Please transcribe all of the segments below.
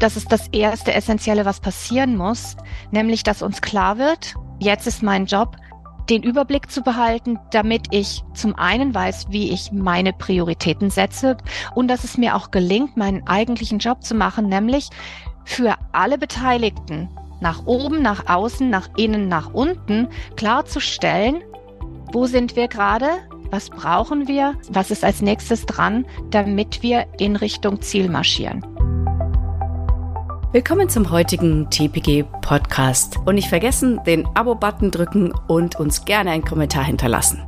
das ist das erste Essentielle, was passieren muss, nämlich dass uns klar wird, jetzt ist mein Job, den Überblick zu behalten, damit ich zum einen weiß, wie ich meine Prioritäten setze und dass es mir auch gelingt, meinen eigentlichen Job zu machen, nämlich für alle Beteiligten nach oben, nach außen, nach innen, nach unten klarzustellen, wo sind wir gerade, was brauchen wir, was ist als nächstes dran, damit wir in Richtung Ziel marschieren. Willkommen zum heutigen TPG Podcast. Und nicht vergessen, den Abo-Button drücken und uns gerne einen Kommentar hinterlassen.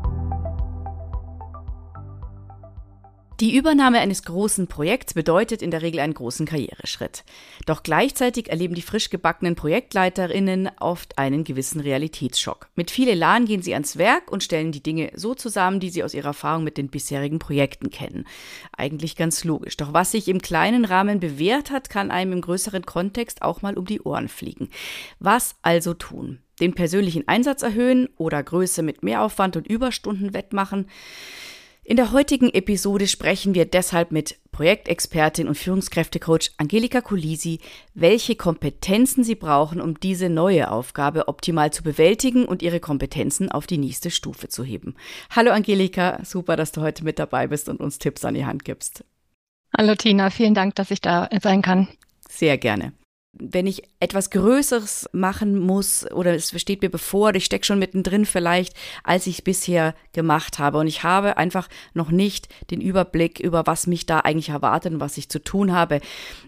Die Übernahme eines großen Projekts bedeutet in der Regel einen großen Karriereschritt. Doch gleichzeitig erleben die frisch gebackenen Projektleiterinnen oft einen gewissen Realitätsschock. Mit viel Elan gehen sie ans Werk und stellen die Dinge so zusammen, die sie aus ihrer Erfahrung mit den bisherigen Projekten kennen. Eigentlich ganz logisch. Doch was sich im kleinen Rahmen bewährt hat, kann einem im größeren Kontext auch mal um die Ohren fliegen. Was also tun? Den persönlichen Einsatz erhöhen oder Größe mit Mehraufwand und Überstunden wettmachen? In der heutigen Episode sprechen wir deshalb mit Projektexpertin und Führungskräftecoach Angelika Kulisi, welche Kompetenzen sie brauchen, um diese neue Aufgabe optimal zu bewältigen und ihre Kompetenzen auf die nächste Stufe zu heben. Hallo Angelika, super, dass du heute mit dabei bist und uns Tipps an die Hand gibst. Hallo Tina, vielen Dank, dass ich da sein kann. Sehr gerne wenn ich etwas Größeres machen muss oder es steht mir bevor, ich stecke schon mittendrin vielleicht, als ich bisher gemacht habe. Und ich habe einfach noch nicht den Überblick über, was mich da eigentlich erwartet und was ich zu tun habe.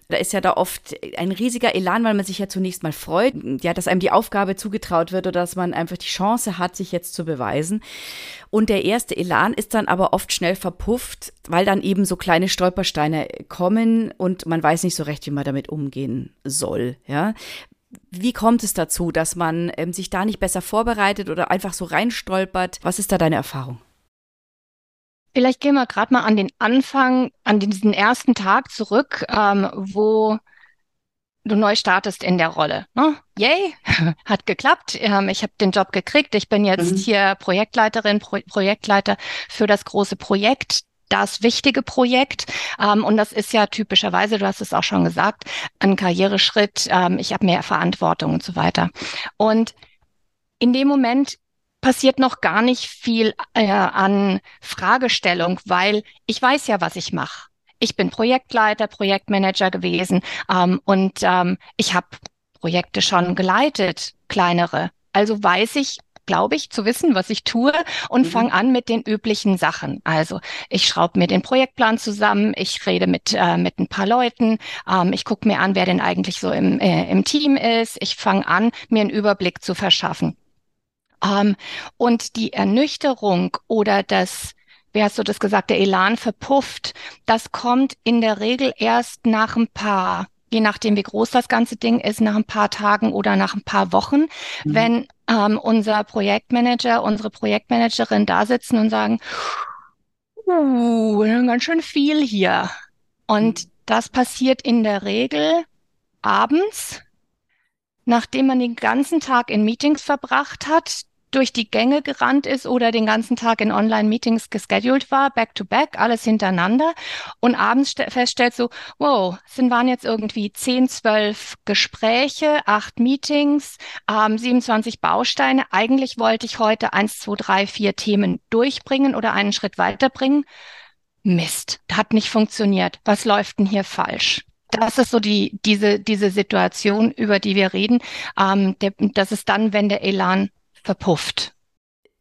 Da ist ja da oft ein riesiger Elan, weil man sich ja zunächst mal freut, ja, dass einem die Aufgabe zugetraut wird oder dass man einfach die Chance hat, sich jetzt zu beweisen. Und der erste Elan ist dann aber oft schnell verpufft, weil dann eben so kleine Stolpersteine kommen und man weiß nicht so recht, wie man damit umgehen soll, ja. Wie kommt es dazu, dass man ähm, sich da nicht besser vorbereitet oder einfach so reinstolpert? Was ist da deine Erfahrung? Vielleicht gehen wir gerade mal an den Anfang, an diesen ersten Tag zurück, ähm, wo du neu startest in der Rolle. Ne? Yay, hat geklappt. Ähm, ich habe den Job gekriegt. Ich bin jetzt mhm. hier Projektleiterin, Pro Projektleiter für das große Projekt das wichtige Projekt. Ähm, und das ist ja typischerweise, du hast es auch schon gesagt, ein Karriereschritt. Ähm, ich habe mehr Verantwortung und so weiter. Und in dem Moment passiert noch gar nicht viel äh, an Fragestellung, weil ich weiß ja, was ich mache. Ich bin Projektleiter, Projektmanager gewesen ähm, und ähm, ich habe Projekte schon geleitet, kleinere. Also weiß ich, glaube ich, zu wissen, was ich tue und mhm. fange an mit den üblichen Sachen. Also ich schraube mir den Projektplan zusammen, ich rede mit, äh, mit ein paar Leuten, ähm, ich gucke mir an, wer denn eigentlich so im, äh, im Team ist, ich fange an, mir einen Überblick zu verschaffen. Ähm, und die Ernüchterung oder das, wie hast du das gesagt, der Elan verpufft, das kommt in der Regel erst nach ein paar je nachdem, wie groß das ganze Ding ist, nach ein paar Tagen oder nach ein paar Wochen, mhm. wenn ähm, unser Projektmanager, unsere Projektmanagerin da sitzen und sagen, uh, ganz schön viel hier. Und mhm. das passiert in der Regel abends, nachdem man den ganzen Tag in Meetings verbracht hat, durch die Gänge gerannt ist oder den ganzen Tag in Online-Meetings gescheduled war, back-to-back, alles hintereinander und abends feststellt so, wow, sind waren jetzt irgendwie 10, 12 Gespräche, acht Meetings, ähm, 27 Bausteine. Eigentlich wollte ich heute eins, zwei, drei, vier Themen durchbringen oder einen Schritt weiterbringen. Mist, hat nicht funktioniert. Was läuft denn hier falsch? das ist so die, diese, diese Situation, über die wir reden. Ähm, der, das ist dann, wenn der Elan verpufft.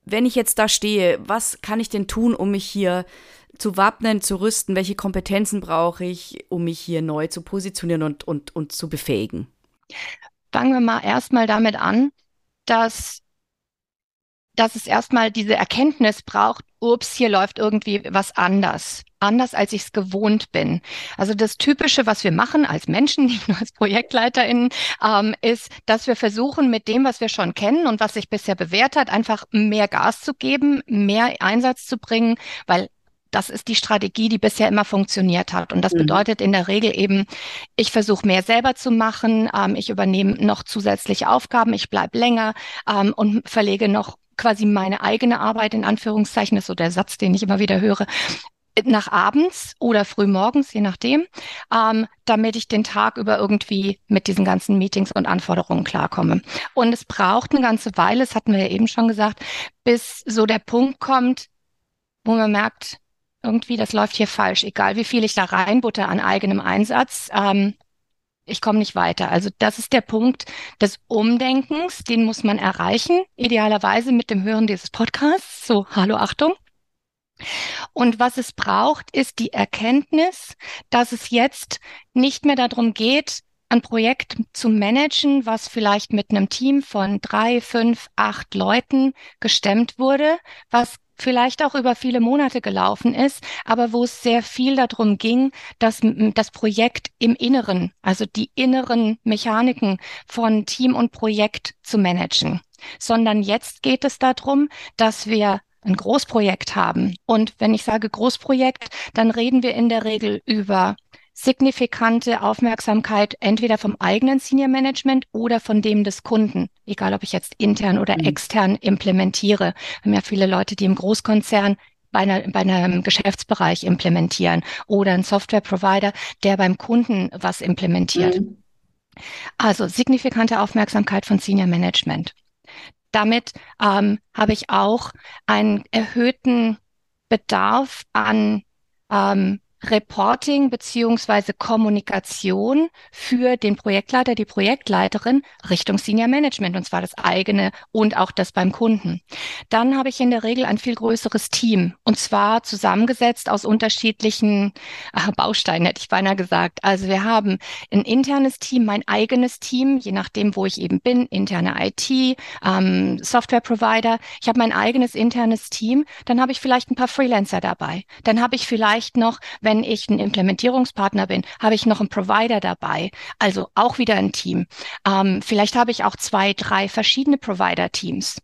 Wenn ich jetzt da stehe, was kann ich denn tun, um mich hier zu wappnen, zu rüsten? Welche Kompetenzen brauche ich, um mich hier neu zu positionieren und, und, und zu befähigen? Fangen wir mal erstmal damit an, dass dass es erstmal diese Erkenntnis braucht, ups, hier läuft irgendwie was anders. Anders, als ich es gewohnt bin. Also das Typische, was wir machen als Menschen, nicht nur als ProjektleiterInnen, ähm, ist, dass wir versuchen, mit dem, was wir schon kennen und was sich bisher bewährt hat, einfach mehr Gas zu geben, mehr Einsatz zu bringen, weil das ist die Strategie, die bisher immer funktioniert hat. Und das mhm. bedeutet in der Regel eben, ich versuche mehr selber zu machen, ähm, ich übernehme noch zusätzliche Aufgaben, ich bleibe länger ähm, und verlege noch quasi meine eigene Arbeit in Anführungszeichen, ist so der Satz, den ich immer wieder höre, nach abends oder frühmorgens, je nachdem, ähm, damit ich den Tag über irgendwie mit diesen ganzen Meetings und Anforderungen klarkomme. Und es braucht eine ganze Weile, das hatten wir ja eben schon gesagt, bis so der Punkt kommt, wo man merkt, irgendwie, das läuft hier falsch, egal wie viel ich da reinbutter an eigenem Einsatz. Ähm, ich komme nicht weiter. Also das ist der Punkt des Umdenkens, den muss man erreichen, idealerweise mit dem Hören dieses Podcasts. So, hallo, Achtung. Und was es braucht, ist die Erkenntnis, dass es jetzt nicht mehr darum geht, ein Projekt zu managen, was vielleicht mit einem Team von drei, fünf, acht Leuten gestemmt wurde, was vielleicht auch über viele Monate gelaufen ist, aber wo es sehr viel darum ging, dass das Projekt im Inneren, also die inneren Mechaniken von Team und Projekt zu managen, sondern jetzt geht es darum, dass wir ein Großprojekt haben. Und wenn ich sage Großprojekt, dann reden wir in der Regel über signifikante Aufmerksamkeit entweder vom eigenen Senior Management oder von dem des Kunden, egal ob ich jetzt intern oder mhm. extern implementiere. Wir haben ja viele Leute, die im Großkonzern bei, einer, bei einem Geschäftsbereich implementieren oder ein Software-Provider, der beim Kunden was implementiert. Mhm. Also signifikante Aufmerksamkeit von Senior Management. Damit ähm, habe ich auch einen erhöhten Bedarf an ähm, Reporting beziehungsweise Kommunikation für den Projektleiter, die Projektleiterin Richtung Senior Management, und zwar das eigene und auch das beim Kunden. Dann habe ich in der Regel ein viel größeres Team, und zwar zusammengesetzt aus unterschiedlichen äh, Bausteinen, hätte ich beinahe gesagt. Also wir haben ein internes Team, mein eigenes Team, je nachdem, wo ich eben bin, interne IT, ähm, Software Provider. Ich habe mein eigenes internes Team. Dann habe ich vielleicht ein paar Freelancer dabei. Dann habe ich vielleicht noch, wenn wenn ich ein Implementierungspartner bin, habe ich noch einen Provider dabei, also auch wieder ein Team. Ähm, vielleicht habe ich auch zwei, drei verschiedene Provider-Teams.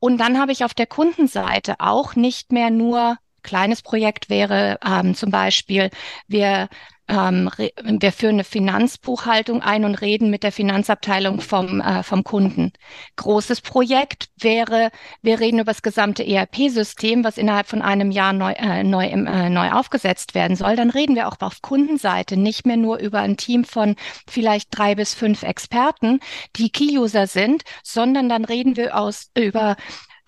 Und dann habe ich auf der Kundenseite auch nicht mehr nur kleines Projekt wäre ähm, zum Beispiel, wir ähm, wir führen eine Finanzbuchhaltung ein und reden mit der Finanzabteilung vom, äh, vom Kunden. Großes Projekt wäre, wir reden über das gesamte ERP-System, was innerhalb von einem Jahr neu, äh, neu, äh, neu aufgesetzt werden soll. Dann reden wir auch auf Kundenseite nicht mehr nur über ein Team von vielleicht drei bis fünf Experten, die Key-User sind, sondern dann reden wir aus, über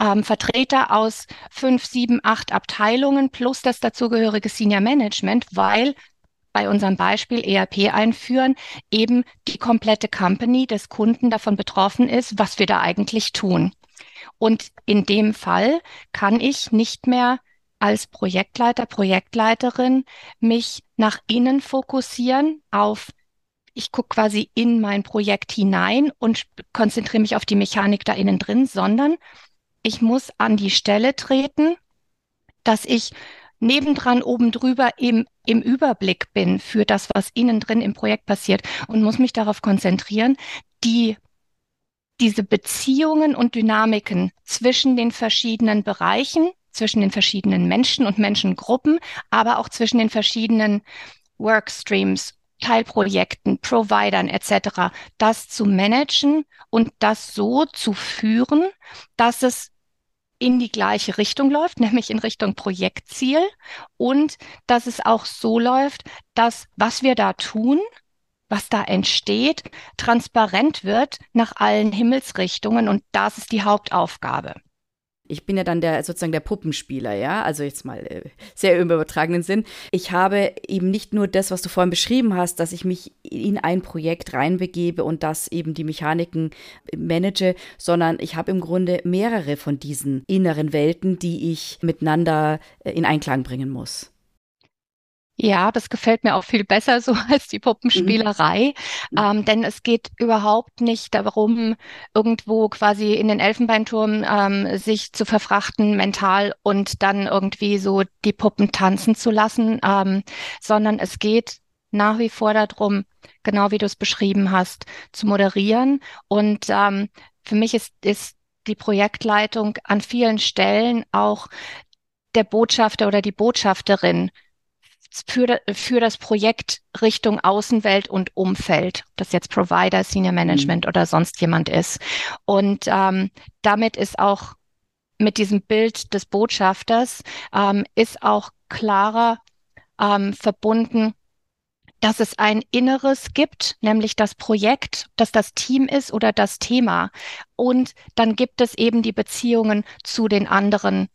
ähm, Vertreter aus fünf, sieben, acht Abteilungen plus das dazugehörige Senior Management, weil bei unserem Beispiel ERP einführen, eben die komplette Company des Kunden davon betroffen ist, was wir da eigentlich tun. Und in dem Fall kann ich nicht mehr als Projektleiter, Projektleiterin mich nach innen fokussieren auf ich gucke quasi in mein Projekt hinein und konzentriere mich auf die Mechanik da innen drin, sondern ich muss an die Stelle treten, dass ich nebendran, oben drüber im, im Überblick bin für das, was innen drin im Projekt passiert und muss mich darauf konzentrieren, die diese Beziehungen und Dynamiken zwischen den verschiedenen Bereichen, zwischen den verschiedenen Menschen und Menschengruppen, aber auch zwischen den verschiedenen Workstreams, Teilprojekten, Providern etc., das zu managen und das so zu führen, dass es in die gleiche Richtung läuft, nämlich in Richtung Projektziel. Und dass es auch so läuft, dass was wir da tun, was da entsteht, transparent wird nach allen Himmelsrichtungen. Und das ist die Hauptaufgabe ich bin ja dann der sozusagen der Puppenspieler, ja, also jetzt mal äh, sehr im übertragenen Sinn. Ich habe eben nicht nur das, was du vorhin beschrieben hast, dass ich mich in ein Projekt reinbegebe und das eben die Mechaniken manage, sondern ich habe im Grunde mehrere von diesen inneren Welten, die ich miteinander äh, in Einklang bringen muss. Ja, das gefällt mir auch viel besser so als die Puppenspielerei, mhm. ähm, denn es geht überhaupt nicht darum, irgendwo quasi in den Elfenbeinturm ähm, sich zu verfrachten mental und dann irgendwie so die Puppen tanzen zu lassen, ähm, sondern es geht nach wie vor darum, genau wie du es beschrieben hast, zu moderieren. Und ähm, für mich ist, ist die Projektleitung an vielen Stellen auch der Botschafter oder die Botschafterin für, für das Projekt Richtung Außenwelt und Umfeld, das jetzt Provider, Senior Management mhm. oder sonst jemand ist. Und ähm, damit ist auch mit diesem Bild des Botschafters ähm, ist auch klarer ähm, verbunden, dass es ein Inneres gibt, nämlich das Projekt, dass das Team ist oder das Thema. Und dann gibt es eben die Beziehungen zu den anderen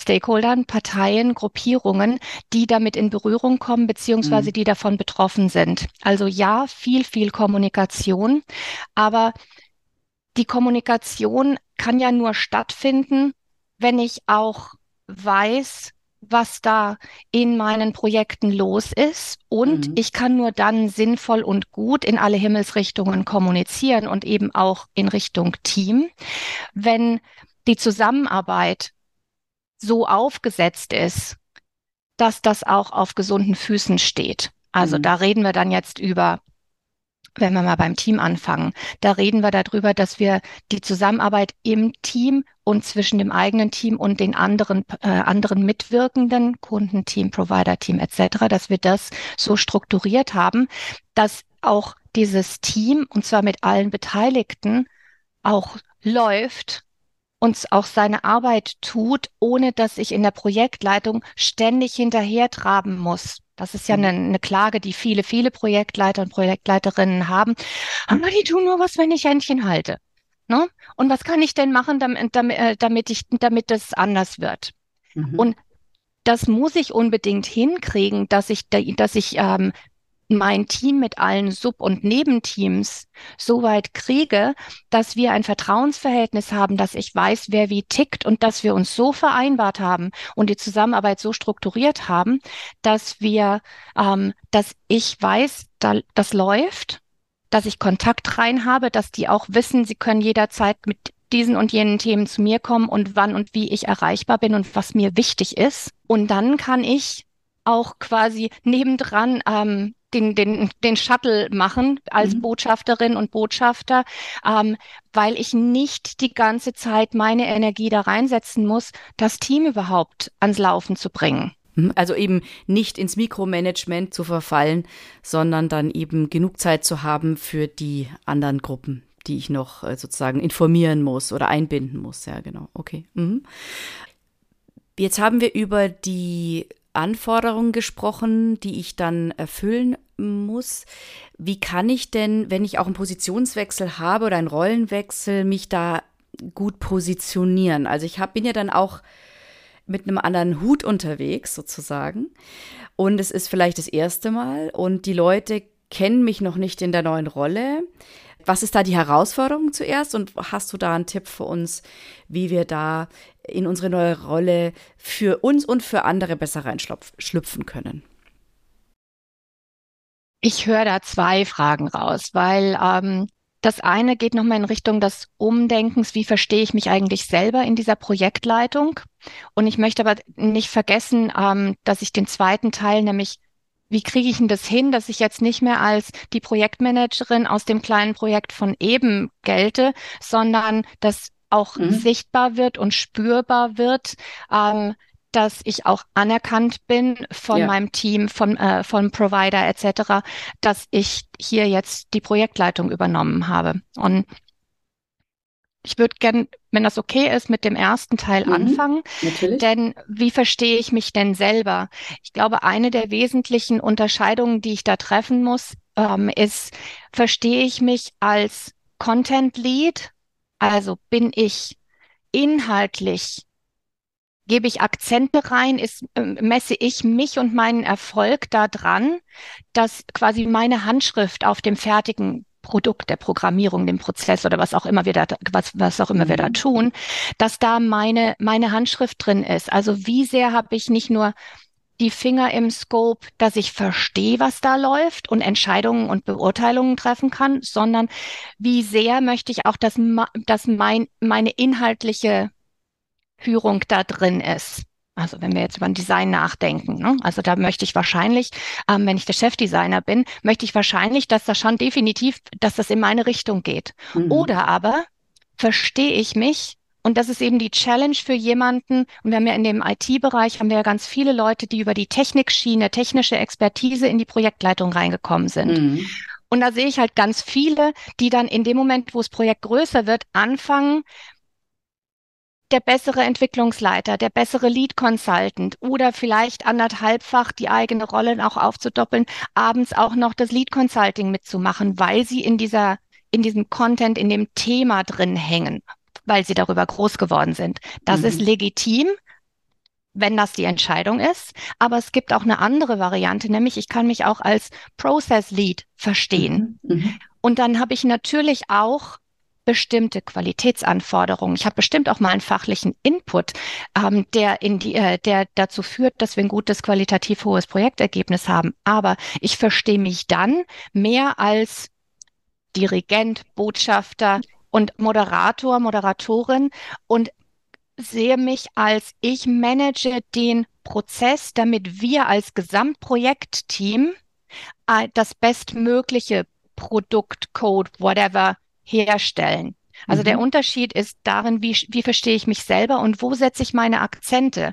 Stakeholdern, Parteien, Gruppierungen, die damit in Berührung kommen, beziehungsweise mhm. die davon betroffen sind. Also ja, viel, viel Kommunikation, aber die Kommunikation kann ja nur stattfinden, wenn ich auch weiß, was da in meinen Projekten los ist. Und mhm. ich kann nur dann sinnvoll und gut in alle Himmelsrichtungen kommunizieren und eben auch in Richtung Team, wenn die Zusammenarbeit so aufgesetzt ist, dass das auch auf gesunden Füßen steht. Also mhm. da reden wir dann jetzt über wenn wir mal beim Team anfangen, da reden wir darüber, dass wir die Zusammenarbeit im Team und zwischen dem eigenen Team und den anderen äh, anderen Mitwirkenden, Kundenteam, Provider-Team etc., dass wir das so strukturiert haben, dass auch dieses Team und zwar mit allen Beteiligten auch läuft und auch seine Arbeit tut, ohne dass ich in der Projektleitung ständig hinterher traben muss. Das ist ja mhm. eine, eine, Klage, die viele, viele Projektleiter und Projektleiterinnen haben. Aber die tun nur was, wenn ich Händchen halte. Ne? Und was kann ich denn machen, damit, damit, äh, damit, ich, damit das anders wird? Mhm. Und das muss ich unbedingt hinkriegen, dass ich, dass ich ähm, mein Team mit allen Sub- und Nebenteams so weit kriege, dass wir ein Vertrauensverhältnis haben, dass ich weiß, wer wie tickt und dass wir uns so vereinbart haben und die Zusammenarbeit so strukturiert haben, dass wir, ähm, dass ich weiß, da, das läuft, dass ich Kontakt rein habe, dass die auch wissen, sie können jederzeit mit diesen und jenen Themen zu mir kommen und wann und wie ich erreichbar bin und was mir wichtig ist. Und dann kann ich auch quasi nebendran ähm, den, den, den Shuttle machen als mhm. Botschafterin und Botschafter, ähm, weil ich nicht die ganze Zeit meine Energie da reinsetzen muss, das Team überhaupt ans Laufen zu bringen. Mhm. Also eben nicht ins Mikromanagement zu verfallen, sondern dann eben genug Zeit zu haben für die anderen Gruppen, die ich noch äh, sozusagen informieren muss oder einbinden muss. Ja, genau. Okay. Mhm. Jetzt haben wir über die Anforderungen gesprochen, die ich dann erfüllen muss. Wie kann ich denn, wenn ich auch einen Positionswechsel habe oder einen Rollenwechsel, mich da gut positionieren? Also ich hab, bin ja dann auch mit einem anderen Hut unterwegs sozusagen und es ist vielleicht das erste Mal und die Leute kennen mich noch nicht in der neuen Rolle. Was ist da die Herausforderung zuerst und hast du da einen Tipp für uns, wie wir da in unsere neue Rolle für uns und für andere besser reinschlüpfen können? Ich höre da zwei Fragen raus, weil ähm, das eine geht nochmal in Richtung des Umdenkens, wie verstehe ich mich eigentlich selber in dieser Projektleitung? Und ich möchte aber nicht vergessen, ähm, dass ich den zweiten Teil, nämlich wie kriege ich denn das hin, dass ich jetzt nicht mehr als die Projektmanagerin aus dem kleinen Projekt von eben gelte, sondern dass auch mhm. sichtbar wird und spürbar wird, ähm, dass ich auch anerkannt bin von ja. meinem Team, von, äh, von Provider etc., dass ich hier jetzt die Projektleitung übernommen habe. Und ich würde gern, wenn das okay ist, mit dem ersten Teil mhm, anfangen. Natürlich. Denn wie verstehe ich mich denn selber? Ich glaube, eine der wesentlichen Unterscheidungen, die ich da treffen muss, ähm, ist, verstehe ich mich als Content Lead? Also bin ich inhaltlich gebe ich Akzente rein, ist, äh, messe ich mich und meinen Erfolg daran, dass quasi meine Handschrift auf dem fertigen Produkt der Programmierung, dem Prozess oder was auch immer wir da, was, was auch immer mhm. wir da mhm. tun, dass da meine, meine Handschrift drin ist. Also wie sehr habe ich nicht nur die Finger im Scope, dass ich verstehe, was da läuft und Entscheidungen und Beurteilungen treffen kann, sondern wie sehr möchte ich auch, dass, dass mein, meine inhaltliche Führung da drin ist. Also wenn wir jetzt über ein Design nachdenken, ne? also da möchte ich wahrscheinlich, ähm, wenn ich der Chefdesigner bin, möchte ich wahrscheinlich, dass das schon definitiv, dass das in meine Richtung geht. Mhm. Oder aber verstehe ich mich und das ist eben die Challenge für jemanden. Und wir haben ja in dem IT-Bereich haben wir ja ganz viele Leute, die über die Technikschiene, technische Expertise in die Projektleitung reingekommen sind. Mhm. Und da sehe ich halt ganz viele, die dann in dem Moment, wo das Projekt größer wird, anfangen, der bessere Entwicklungsleiter, der bessere Lead Consultant oder vielleicht anderthalbfach die eigene Rolle auch aufzudoppeln, abends auch noch das Lead Consulting mitzumachen, weil sie in dieser, in diesem Content, in dem Thema drin hängen, weil sie darüber groß geworden sind. Das mhm. ist legitim wenn das die Entscheidung ist. Aber es gibt auch eine andere Variante, nämlich ich kann mich auch als Process Lead verstehen. Mhm. mhm. Und dann habe ich natürlich auch bestimmte Qualitätsanforderungen. Ich habe bestimmt auch mal einen fachlichen Input, ähm, der in die, äh, der dazu führt, dass wir ein gutes qualitativ hohes Projektergebnis haben. Aber ich verstehe mich dann mehr als Dirigent, Botschafter und Moderator, Moderatorin und sehe mich als ich manage den Prozess, damit wir als Gesamtprojektteam äh, das bestmögliche Produkt, Code, whatever herstellen. Also mhm. der Unterschied ist darin, wie, wie verstehe ich mich selber und wo setze ich meine Akzente.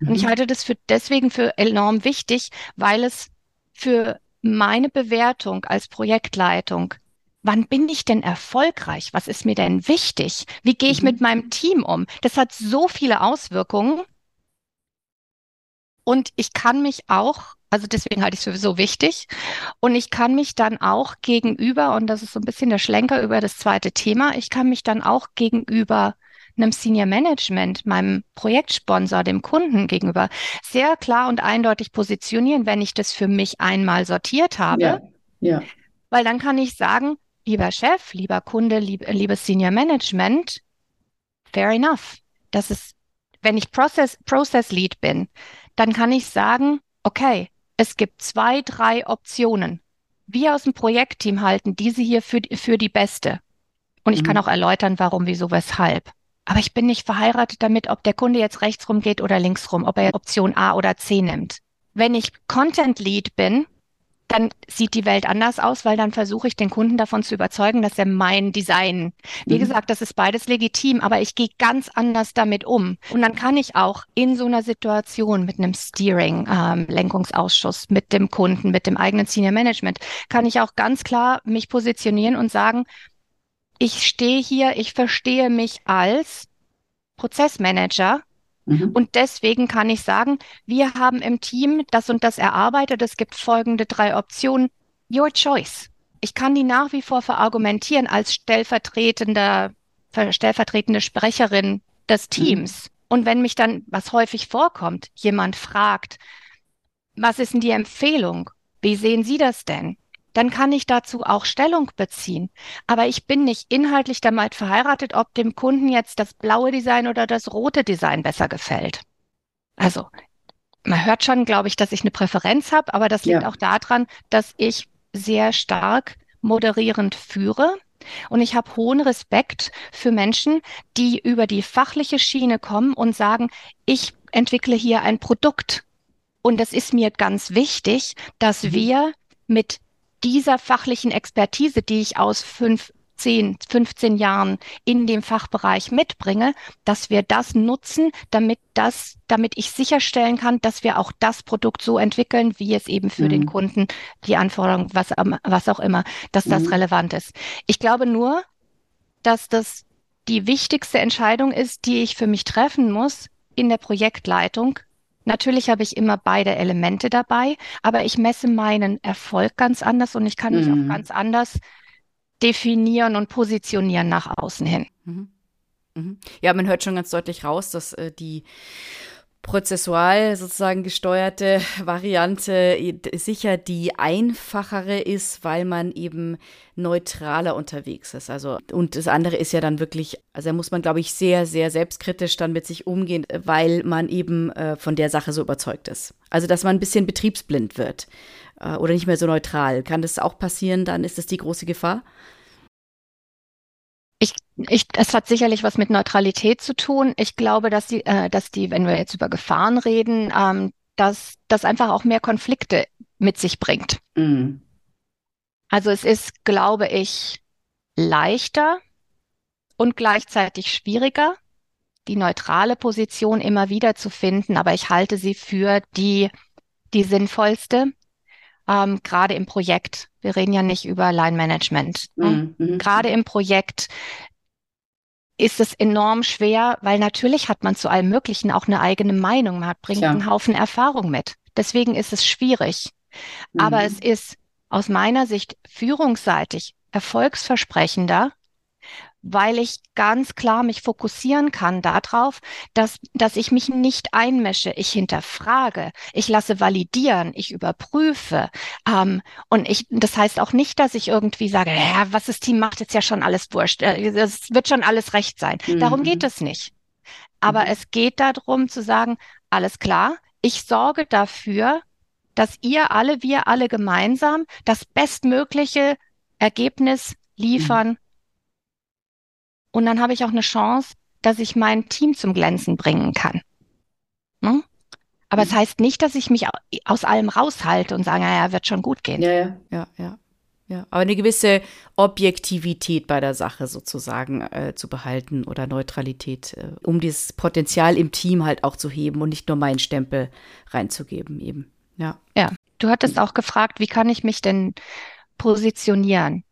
Mhm. Und ich mhm. halte das für deswegen für enorm wichtig, weil es für meine Bewertung als Projektleitung wann bin ich denn erfolgreich? Was ist mir denn wichtig? Wie gehe ich mhm. mit meinem Team um? Das hat so viele Auswirkungen. Und ich kann mich auch, also deswegen halte ich es für so wichtig, und ich kann mich dann auch gegenüber, und das ist so ein bisschen der Schlenker über das zweite Thema, ich kann mich dann auch gegenüber einem Senior Management, meinem Projektsponsor, dem Kunden gegenüber sehr klar und eindeutig positionieren, wenn ich das für mich einmal sortiert habe. Ja. ja. Weil dann kann ich sagen, lieber Chef, lieber Kunde, lieb, liebes Senior Management, fair enough. Das ist, wenn ich Process, Process Lead bin, dann kann ich sagen, okay, es gibt zwei, drei Optionen. Wir aus dem Projektteam halten diese hier für, für die beste. Und ich mhm. kann auch erläutern, warum, wieso, weshalb. Aber ich bin nicht verheiratet damit, ob der Kunde jetzt rechts rum geht oder links rum, ob er Option A oder C nimmt. Wenn ich Content Lead bin, dann sieht die Welt anders aus, weil dann versuche ich den Kunden davon zu überzeugen, dass er mein Design, wie mhm. gesagt, das ist beides legitim, aber ich gehe ganz anders damit um. Und dann kann ich auch in so einer Situation mit einem Steering, ähm, Lenkungsausschuss, mit dem Kunden, mit dem eigenen Senior Management, kann ich auch ganz klar mich positionieren und sagen, ich stehe hier, ich verstehe mich als Prozessmanager Mhm. Und deswegen kann ich sagen, wir haben im Team das und das erarbeitet. Es gibt folgende drei Optionen. Your choice. Ich kann die nach wie vor verargumentieren als stellvertretender, stellvertretende Sprecherin des mhm. Teams. Mhm. Und wenn mich dann, was häufig vorkommt, jemand fragt, was ist denn die Empfehlung? Wie sehen Sie das denn? Dann kann ich dazu auch Stellung beziehen. Aber ich bin nicht inhaltlich damit verheiratet, ob dem Kunden jetzt das blaue Design oder das rote Design besser gefällt. Also man hört schon, glaube ich, dass ich eine Präferenz habe, aber das liegt ja. auch daran, dass ich sehr stark moderierend führe. Und ich habe hohen Respekt für Menschen, die über die fachliche Schiene kommen und sagen, ich entwickle hier ein Produkt. Und es ist mir ganz wichtig, dass mhm. wir mit dieser fachlichen Expertise, die ich aus fünf, zehn, 15 Jahren in dem Fachbereich mitbringe, dass wir das nutzen, damit das, damit ich sicherstellen kann, dass wir auch das Produkt so entwickeln, wie es eben für mhm. den Kunden die Anforderungen, was, was auch immer, dass das mhm. relevant ist. Ich glaube nur, dass das die wichtigste Entscheidung ist, die ich für mich treffen muss in der Projektleitung, Natürlich habe ich immer beide Elemente dabei, aber ich messe meinen Erfolg ganz anders und ich kann mich auch mhm. ganz anders definieren und positionieren nach außen hin. Mhm. Mhm. Ja, man hört schon ganz deutlich raus, dass äh, die prozessual sozusagen gesteuerte Variante sicher die einfachere ist, weil man eben neutraler unterwegs ist. Also, und das andere ist ja dann wirklich, also da muss man, glaube ich, sehr, sehr selbstkritisch dann mit sich umgehen, weil man eben äh, von der Sache so überzeugt ist. Also, dass man ein bisschen betriebsblind wird äh, oder nicht mehr so neutral. Kann das auch passieren? Dann ist das die große Gefahr? Ich, ich, es hat sicherlich was mit Neutralität zu tun. Ich glaube, dass die, äh, dass die, wenn wir jetzt über Gefahren reden, ähm, dass das einfach auch mehr Konflikte mit sich bringt. Mhm. Also es ist, glaube ich, leichter und gleichzeitig schwieriger, die neutrale Position immer wieder zu finden, aber ich halte sie für die, die sinnvollste, ähm, gerade im Projekt. Wir reden ja nicht über Line Management. Ne? Mhm. Mhm. Gerade im Projekt ist es enorm schwer, weil natürlich hat man zu allem Möglichen auch eine eigene Meinung. Man bringt Klar. einen Haufen Erfahrung mit. Deswegen ist es schwierig. Mhm. Aber es ist aus meiner Sicht führungsseitig erfolgsversprechender, weil ich ganz klar mich fokussieren kann darauf, dass, dass ich mich nicht einmische. Ich hinterfrage, ich lasse validieren, ich überprüfe. Ähm, und ich, das heißt auch nicht, dass ich irgendwie sage, ja, was das Team macht, ist ja schon alles wurscht. Äh, es wird schon alles recht sein. Mhm. Darum geht es nicht. Aber mhm. es geht darum zu sagen, alles klar, ich sorge dafür, dass ihr alle, wir alle gemeinsam das bestmögliche Ergebnis liefern, mhm. Und dann habe ich auch eine Chance, dass ich mein Team zum Glänzen bringen kann. Ne? Aber es mhm. das heißt nicht, dass ich mich aus allem raushalte und sage, naja, wird schon gut gehen. Ja, ja, ja, ja. ja. Aber eine gewisse Objektivität bei der Sache sozusagen äh, zu behalten oder Neutralität, äh, um dieses Potenzial im Team halt auch zu heben und nicht nur meinen Stempel reinzugeben eben. Ja. Ja. Du hattest auch gefragt, wie kann ich mich denn positionieren?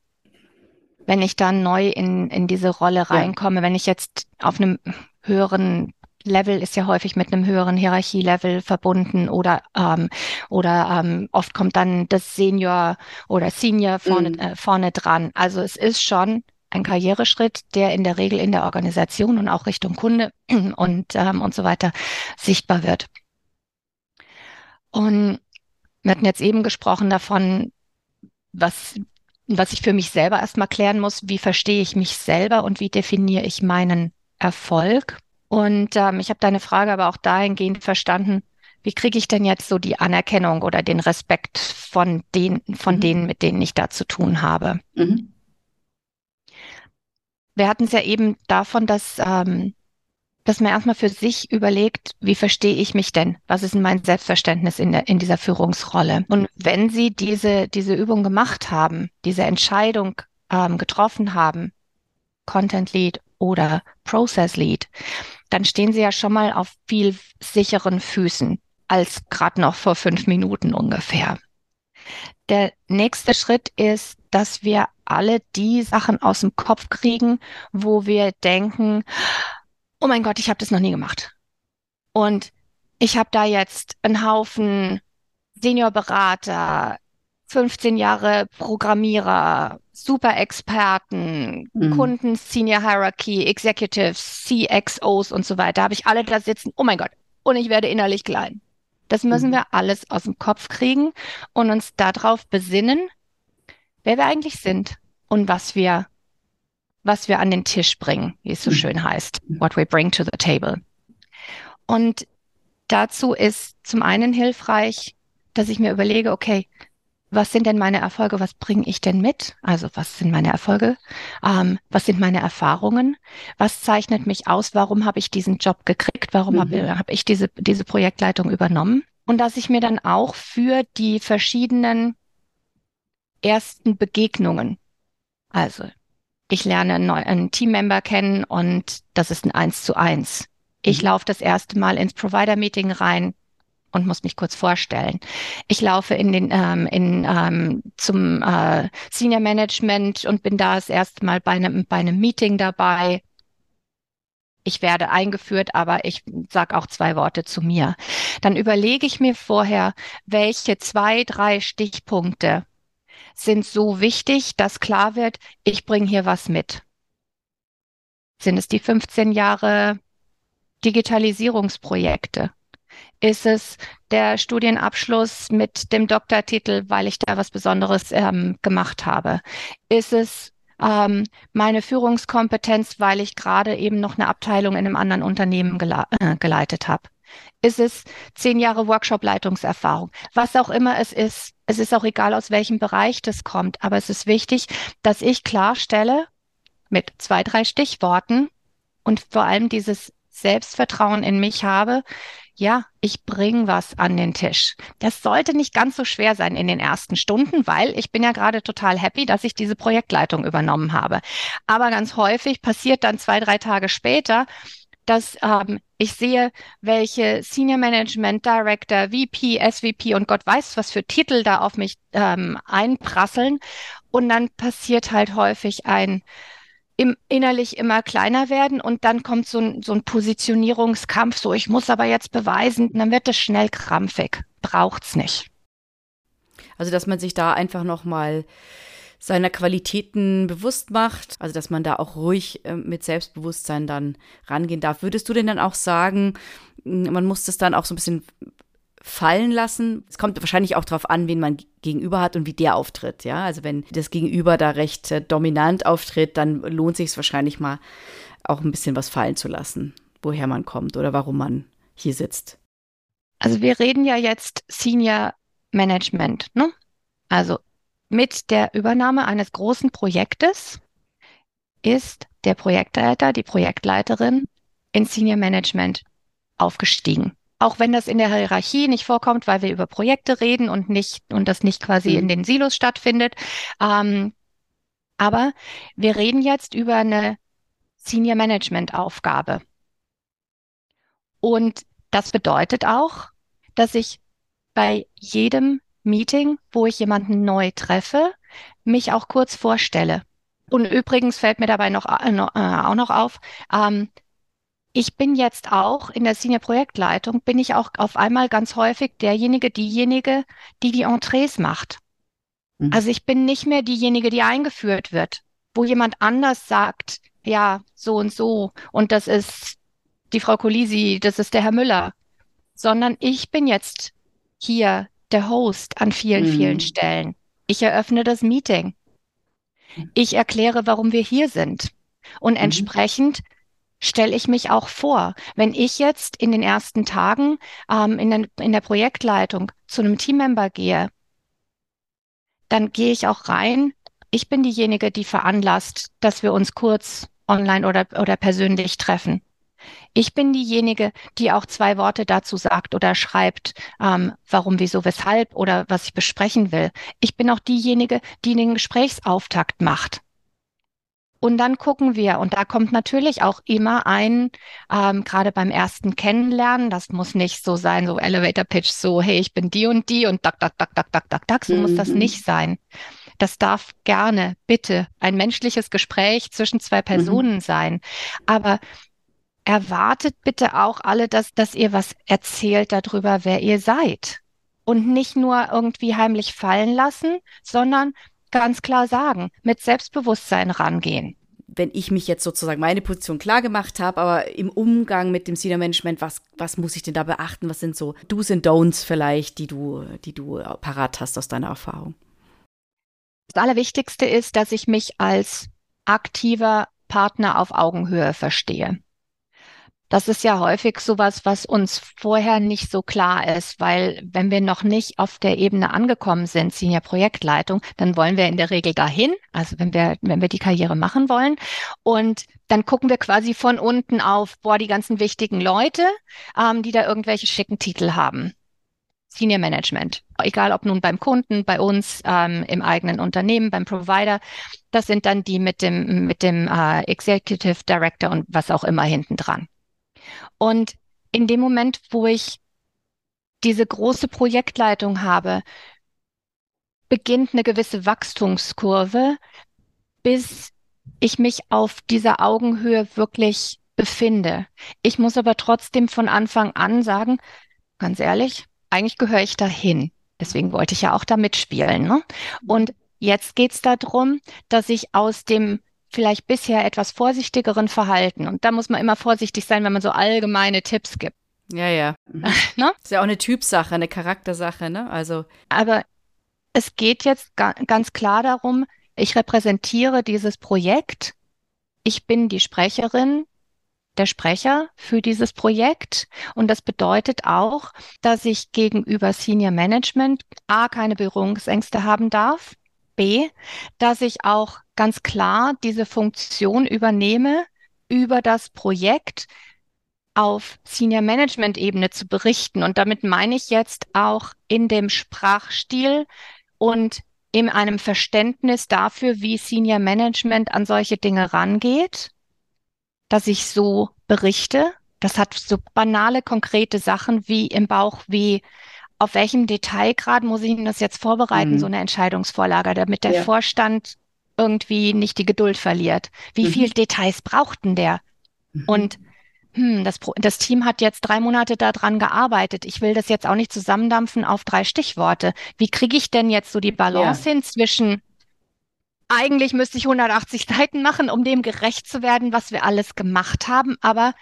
Wenn ich dann neu in, in diese Rolle reinkomme, ja. wenn ich jetzt auf einem höheren Level ist ja häufig mit einem höheren Hierarchielevel verbunden oder ähm, oder ähm, oft kommt dann das Senior oder Senior vorne, mhm. äh, vorne dran. Also es ist schon ein Karriereschritt, der in der Regel in der Organisation und auch Richtung Kunde und ähm, und so weiter sichtbar wird. Und wir hatten jetzt eben gesprochen davon, was was ich für mich selber erstmal klären muss, wie verstehe ich mich selber und wie definiere ich meinen Erfolg. Und ähm, ich habe deine Frage aber auch dahingehend verstanden, wie kriege ich denn jetzt so die Anerkennung oder den Respekt von, den, von mhm. denen, mit denen ich da zu tun habe? Mhm. Wir hatten es ja eben davon, dass ähm, dass man erstmal für sich überlegt, wie verstehe ich mich denn? Was ist denn mein Selbstverständnis in, der, in dieser Führungsrolle? Und wenn Sie diese, diese Übung gemacht haben, diese Entscheidung ähm, getroffen haben, Content Lead oder Process Lead, dann stehen Sie ja schon mal auf viel sicheren Füßen als gerade noch vor fünf Minuten ungefähr. Der nächste Schritt ist, dass wir alle die Sachen aus dem Kopf kriegen, wo wir denken, oh mein Gott, ich habe das noch nie gemacht. Und ich habe da jetzt einen Haufen Seniorberater, 15 Jahre Programmierer, Super-Experten, mhm. Kunden, Senior Hierarchy, Executives, CXOs und so weiter. Habe ich alle da sitzen. Oh mein Gott. Und ich werde innerlich klein. Das müssen mhm. wir alles aus dem Kopf kriegen und uns darauf besinnen, wer wir eigentlich sind und was wir was wir an den Tisch bringen, wie es so mhm. schön heißt, what we bring to the table. Und dazu ist zum einen hilfreich, dass ich mir überlege, okay, was sind denn meine Erfolge? Was bringe ich denn mit? Also was sind meine Erfolge? Ähm, was sind meine Erfahrungen? Was zeichnet mich aus? Warum habe ich diesen Job gekriegt? Warum mhm. habe hab ich diese, diese Projektleitung übernommen? Und dass ich mir dann auch für die verschiedenen ersten Begegnungen, also ich lerne einen, einen Teammember kennen und das ist ein Eins zu eins. Ich mhm. laufe das erste Mal ins Provider-Meeting rein und muss mich kurz vorstellen. Ich laufe in den ähm, in, ähm, zum äh, Senior Management und bin da das erste Mal bei einem bei einem Meeting dabei. Ich werde eingeführt, aber ich sage auch zwei Worte zu mir. Dann überlege ich mir vorher, welche zwei, drei Stichpunkte sind so wichtig, dass klar wird, ich bringe hier was mit. Sind es die 15 Jahre Digitalisierungsprojekte? Ist es der Studienabschluss mit dem Doktortitel, weil ich da was Besonderes ähm, gemacht habe? Ist es ähm, meine Führungskompetenz, weil ich gerade eben noch eine Abteilung in einem anderen Unternehmen gele äh, geleitet habe? Ist es zehn Jahre Workshop-Leitungserfahrung? Was auch immer es ist. Es ist auch egal, aus welchem Bereich das kommt. Aber es ist wichtig, dass ich klarstelle mit zwei, drei Stichworten und vor allem dieses Selbstvertrauen in mich habe. Ja, ich bringe was an den Tisch. Das sollte nicht ganz so schwer sein in den ersten Stunden, weil ich bin ja gerade total happy, dass ich diese Projektleitung übernommen habe. Aber ganz häufig passiert dann zwei, drei Tage später, dass ähm, ich sehe, welche Senior Management Director, VP, SVP und Gott weiß, was für Titel da auf mich ähm, einprasseln. Und dann passiert halt häufig ein, im, innerlich immer kleiner werden und dann kommt so ein, so ein Positionierungskampf, so ich muss aber jetzt beweisen, dann wird es schnell krampfig. Braucht's nicht. Also, dass man sich da einfach nochmal seiner Qualitäten bewusst macht, also dass man da auch ruhig äh, mit Selbstbewusstsein dann rangehen darf. Würdest du denn dann auch sagen, man muss das dann auch so ein bisschen fallen lassen. Es kommt wahrscheinlich auch darauf an, wen man gegenüber hat und wie der auftritt. Ja, also wenn das Gegenüber da recht äh, dominant auftritt, dann lohnt sich es wahrscheinlich mal auch ein bisschen was fallen zu lassen, woher man kommt oder warum man hier sitzt. Also wir reden ja jetzt Senior Management, ne? Also mit der Übernahme eines großen Projektes ist der Projektleiter, die Projektleiterin in Senior Management aufgestiegen auch wenn das in der Hierarchie nicht vorkommt, weil wir über Projekte reden und nicht und das nicht quasi mhm. in den Silos stattfindet. Ähm, aber wir reden jetzt über eine Senior Management Aufgabe. Und das bedeutet auch, dass ich bei jedem Meeting, wo ich jemanden neu treffe, mich auch kurz vorstelle. Und übrigens fällt mir dabei noch, äh, äh auch noch auf, ähm, ich bin jetzt auch in der Senior-Projektleitung, bin ich auch auf einmal ganz häufig derjenige, diejenige, die die Entrees macht. Mhm. Also ich bin nicht mehr diejenige, die eingeführt wird, wo jemand anders sagt, ja, so und so, und das ist die Frau Colisi, das ist der Herr Müller, sondern ich bin jetzt hier der Host an vielen, mhm. vielen Stellen. Ich eröffne das Meeting. Ich erkläre, warum wir hier sind. Und mhm. entsprechend stelle ich mich auch vor. Wenn ich jetzt in den ersten Tagen ähm, in, den, in der Projektleitung zu einem Teammember gehe, dann gehe ich auch rein. Ich bin diejenige, die veranlasst, dass wir uns kurz online oder, oder persönlich treffen. Ich bin diejenige, die auch zwei Worte dazu sagt oder schreibt, ähm, warum, wieso, weshalb oder was ich besprechen will. Ich bin auch diejenige, die den Gesprächsauftakt macht. Und dann gucken wir, und da kommt natürlich auch immer ein, ähm, gerade beim ersten Kennenlernen, das muss nicht so sein, so Elevator Pitch, so, hey, ich bin die und die und dack, dack, dack, dack, dack, dack, dack, so mhm. muss das mhm. nicht sein. Das darf gerne, bitte, ein menschliches Gespräch zwischen zwei mhm. Personen mhm. sein. Aber erwartet bitte auch alle, dass, dass ihr was erzählt darüber, wer ihr seid. Und nicht nur irgendwie heimlich fallen lassen, sondern ganz klar sagen, mit Selbstbewusstsein rangehen. Wenn ich mich jetzt sozusagen meine Position klar gemacht habe, aber im Umgang mit dem Senior Management, was, was muss ich denn da beachten? Was sind so Do's und Don'ts vielleicht, die du, die du parat hast aus deiner Erfahrung? Das Allerwichtigste ist, dass ich mich als aktiver Partner auf Augenhöhe verstehe. Das ist ja häufig sowas, was uns vorher nicht so klar ist, weil wenn wir noch nicht auf der Ebene angekommen sind, Senior Projektleitung, dann wollen wir in der Regel dahin, also wenn wir, wenn wir die Karriere machen wollen. Und dann gucken wir quasi von unten auf, boah, die ganzen wichtigen Leute, ähm, die da irgendwelche schicken Titel haben. Senior Management, egal ob nun beim Kunden, bei uns, ähm, im eigenen Unternehmen, beim Provider. Das sind dann die mit dem, mit dem äh, Executive Director und was auch immer hinten dran. Und in dem Moment, wo ich diese große Projektleitung habe, beginnt eine gewisse Wachstumskurve, bis ich mich auf dieser Augenhöhe wirklich befinde. Ich muss aber trotzdem von Anfang an sagen, ganz ehrlich, eigentlich gehöre ich dahin. Deswegen wollte ich ja auch da mitspielen. Ne? Und jetzt geht es darum, dass ich aus dem vielleicht bisher etwas vorsichtigeren Verhalten. Und da muss man immer vorsichtig sein, wenn man so allgemeine Tipps gibt. Ja, ja. Ne? Ist ja auch eine Typsache, eine Charaktersache, ne? Also. Aber es geht jetzt ga ganz klar darum, ich repräsentiere dieses Projekt. Ich bin die Sprecherin, der Sprecher für dieses Projekt. Und das bedeutet auch, dass ich gegenüber Senior Management A keine Berührungsängste haben darf B, dass ich auch ganz klar diese Funktion übernehme, über das Projekt auf Senior Management Ebene zu berichten. Und damit meine ich jetzt auch in dem Sprachstil und in einem Verständnis dafür, wie Senior Management an solche Dinge rangeht, dass ich so berichte. Das hat so banale, konkrete Sachen wie im Bauch, wie auf welchem Detailgrad muss ich Ihnen das jetzt vorbereiten, mhm. so eine Entscheidungsvorlage, damit der ja. Vorstand irgendwie nicht die Geduld verliert. Wie mhm. viel Details braucht denn der? Mhm. Und hm, das, das Team hat jetzt drei Monate daran gearbeitet. Ich will das jetzt auch nicht zusammendampfen auf drei Stichworte. Wie kriege ich denn jetzt so die Balance ja. hin zwischen eigentlich müsste ich 180 Seiten machen, um dem gerecht zu werden, was wir alles gemacht haben, aber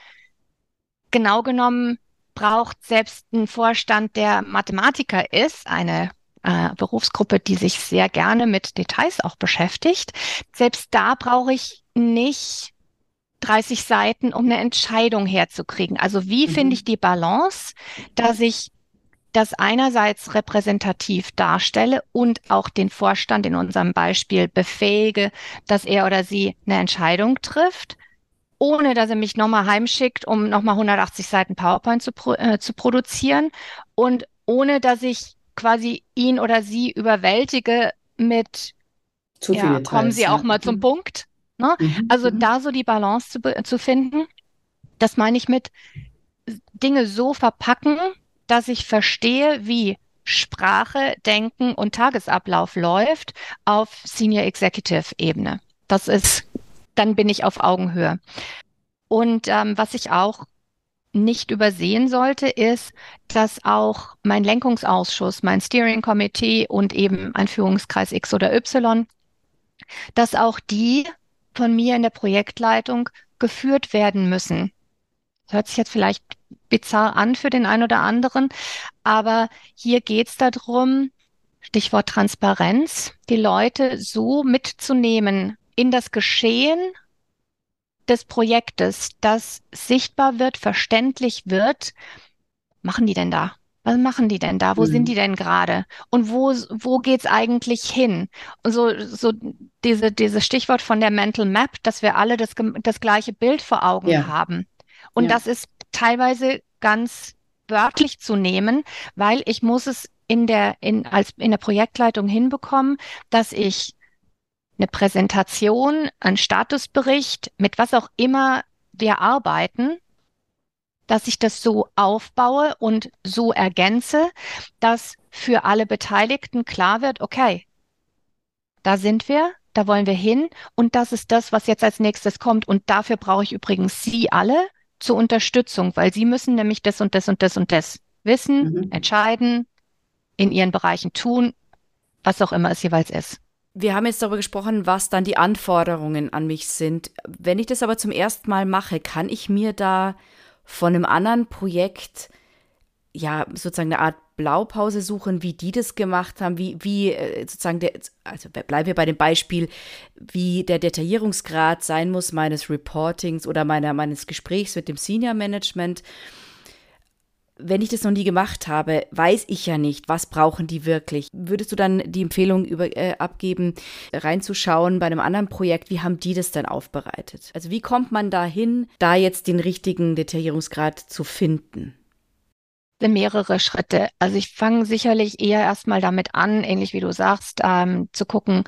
genau genommen braucht selbst ein Vorstand, der Mathematiker ist, eine äh, Berufsgruppe, die sich sehr gerne mit Details auch beschäftigt. Selbst da brauche ich nicht 30 Seiten, um eine Entscheidung herzukriegen. Also wie mhm. finde ich die Balance, dass ich das einerseits repräsentativ darstelle und auch den Vorstand in unserem Beispiel befähige, dass er oder sie eine Entscheidung trifft, ohne dass er mich nochmal heimschickt, um nochmal 180 Seiten PowerPoint zu, pro, äh, zu produzieren und ohne dass ich quasi ihn oder sie überwältige mit, zu ja, kommen Sie ja. auch mal zum mhm. Punkt. Ne? Mhm. Also mhm. da so die Balance zu, zu finden, das meine ich mit Dinge so verpacken, dass ich verstehe, wie Sprache, Denken und Tagesablauf läuft auf Senior Executive Ebene. Das ist, dann bin ich auf Augenhöhe. Und ähm, was ich auch nicht übersehen sollte, ist, dass auch mein Lenkungsausschuss, mein Steering Committee und eben ein Führungskreis X oder Y, dass auch die von mir in der Projektleitung geführt werden müssen. Das hört sich jetzt vielleicht bizarr an für den einen oder anderen, aber hier geht es darum, Stichwort Transparenz, die Leute so mitzunehmen in das Geschehen des Projektes, dass sichtbar wird, verständlich wird, machen die denn da? Was machen die denn da? Wo mhm. sind die denn gerade? Und wo, wo geht's eigentlich hin? Und so, so diese, dieses Stichwort von der Mental Map, dass wir alle das, das gleiche Bild vor Augen ja. haben. Und ja. das ist teilweise ganz wörtlich zu nehmen, weil ich muss es in der, in, als, in der Projektleitung hinbekommen, dass ich eine Präsentation, einen Statusbericht, mit was auch immer wir arbeiten, dass ich das so aufbaue und so ergänze, dass für alle Beteiligten klar wird, okay, da sind wir, da wollen wir hin und das ist das, was jetzt als nächstes kommt. Und dafür brauche ich übrigens Sie alle zur Unterstützung, weil Sie müssen nämlich das und das und das und das wissen, mhm. entscheiden, in Ihren Bereichen tun, was auch immer es jeweils ist. Wir haben jetzt darüber gesprochen, was dann die Anforderungen an mich sind. Wenn ich das aber zum ersten Mal mache, kann ich mir da von einem anderen Projekt ja sozusagen eine Art Blaupause suchen, wie die das gemacht haben, wie, wie äh, sozusagen der, also bleiben wir bei dem Beispiel, wie der Detaillierungsgrad sein muss meines Reportings oder meiner, meines Gesprächs mit dem Senior Management wenn ich das noch nie gemacht habe, weiß ich ja nicht, was brauchen die wirklich. Würdest du dann die Empfehlung über, äh, abgeben, reinzuschauen bei einem anderen Projekt, wie haben die das dann aufbereitet? Also wie kommt man dahin, da jetzt den richtigen Detaillierungsgrad zu finden? mehrere Schritte. Also ich fange sicherlich eher erstmal damit an, ähnlich wie du sagst, ähm, zu gucken,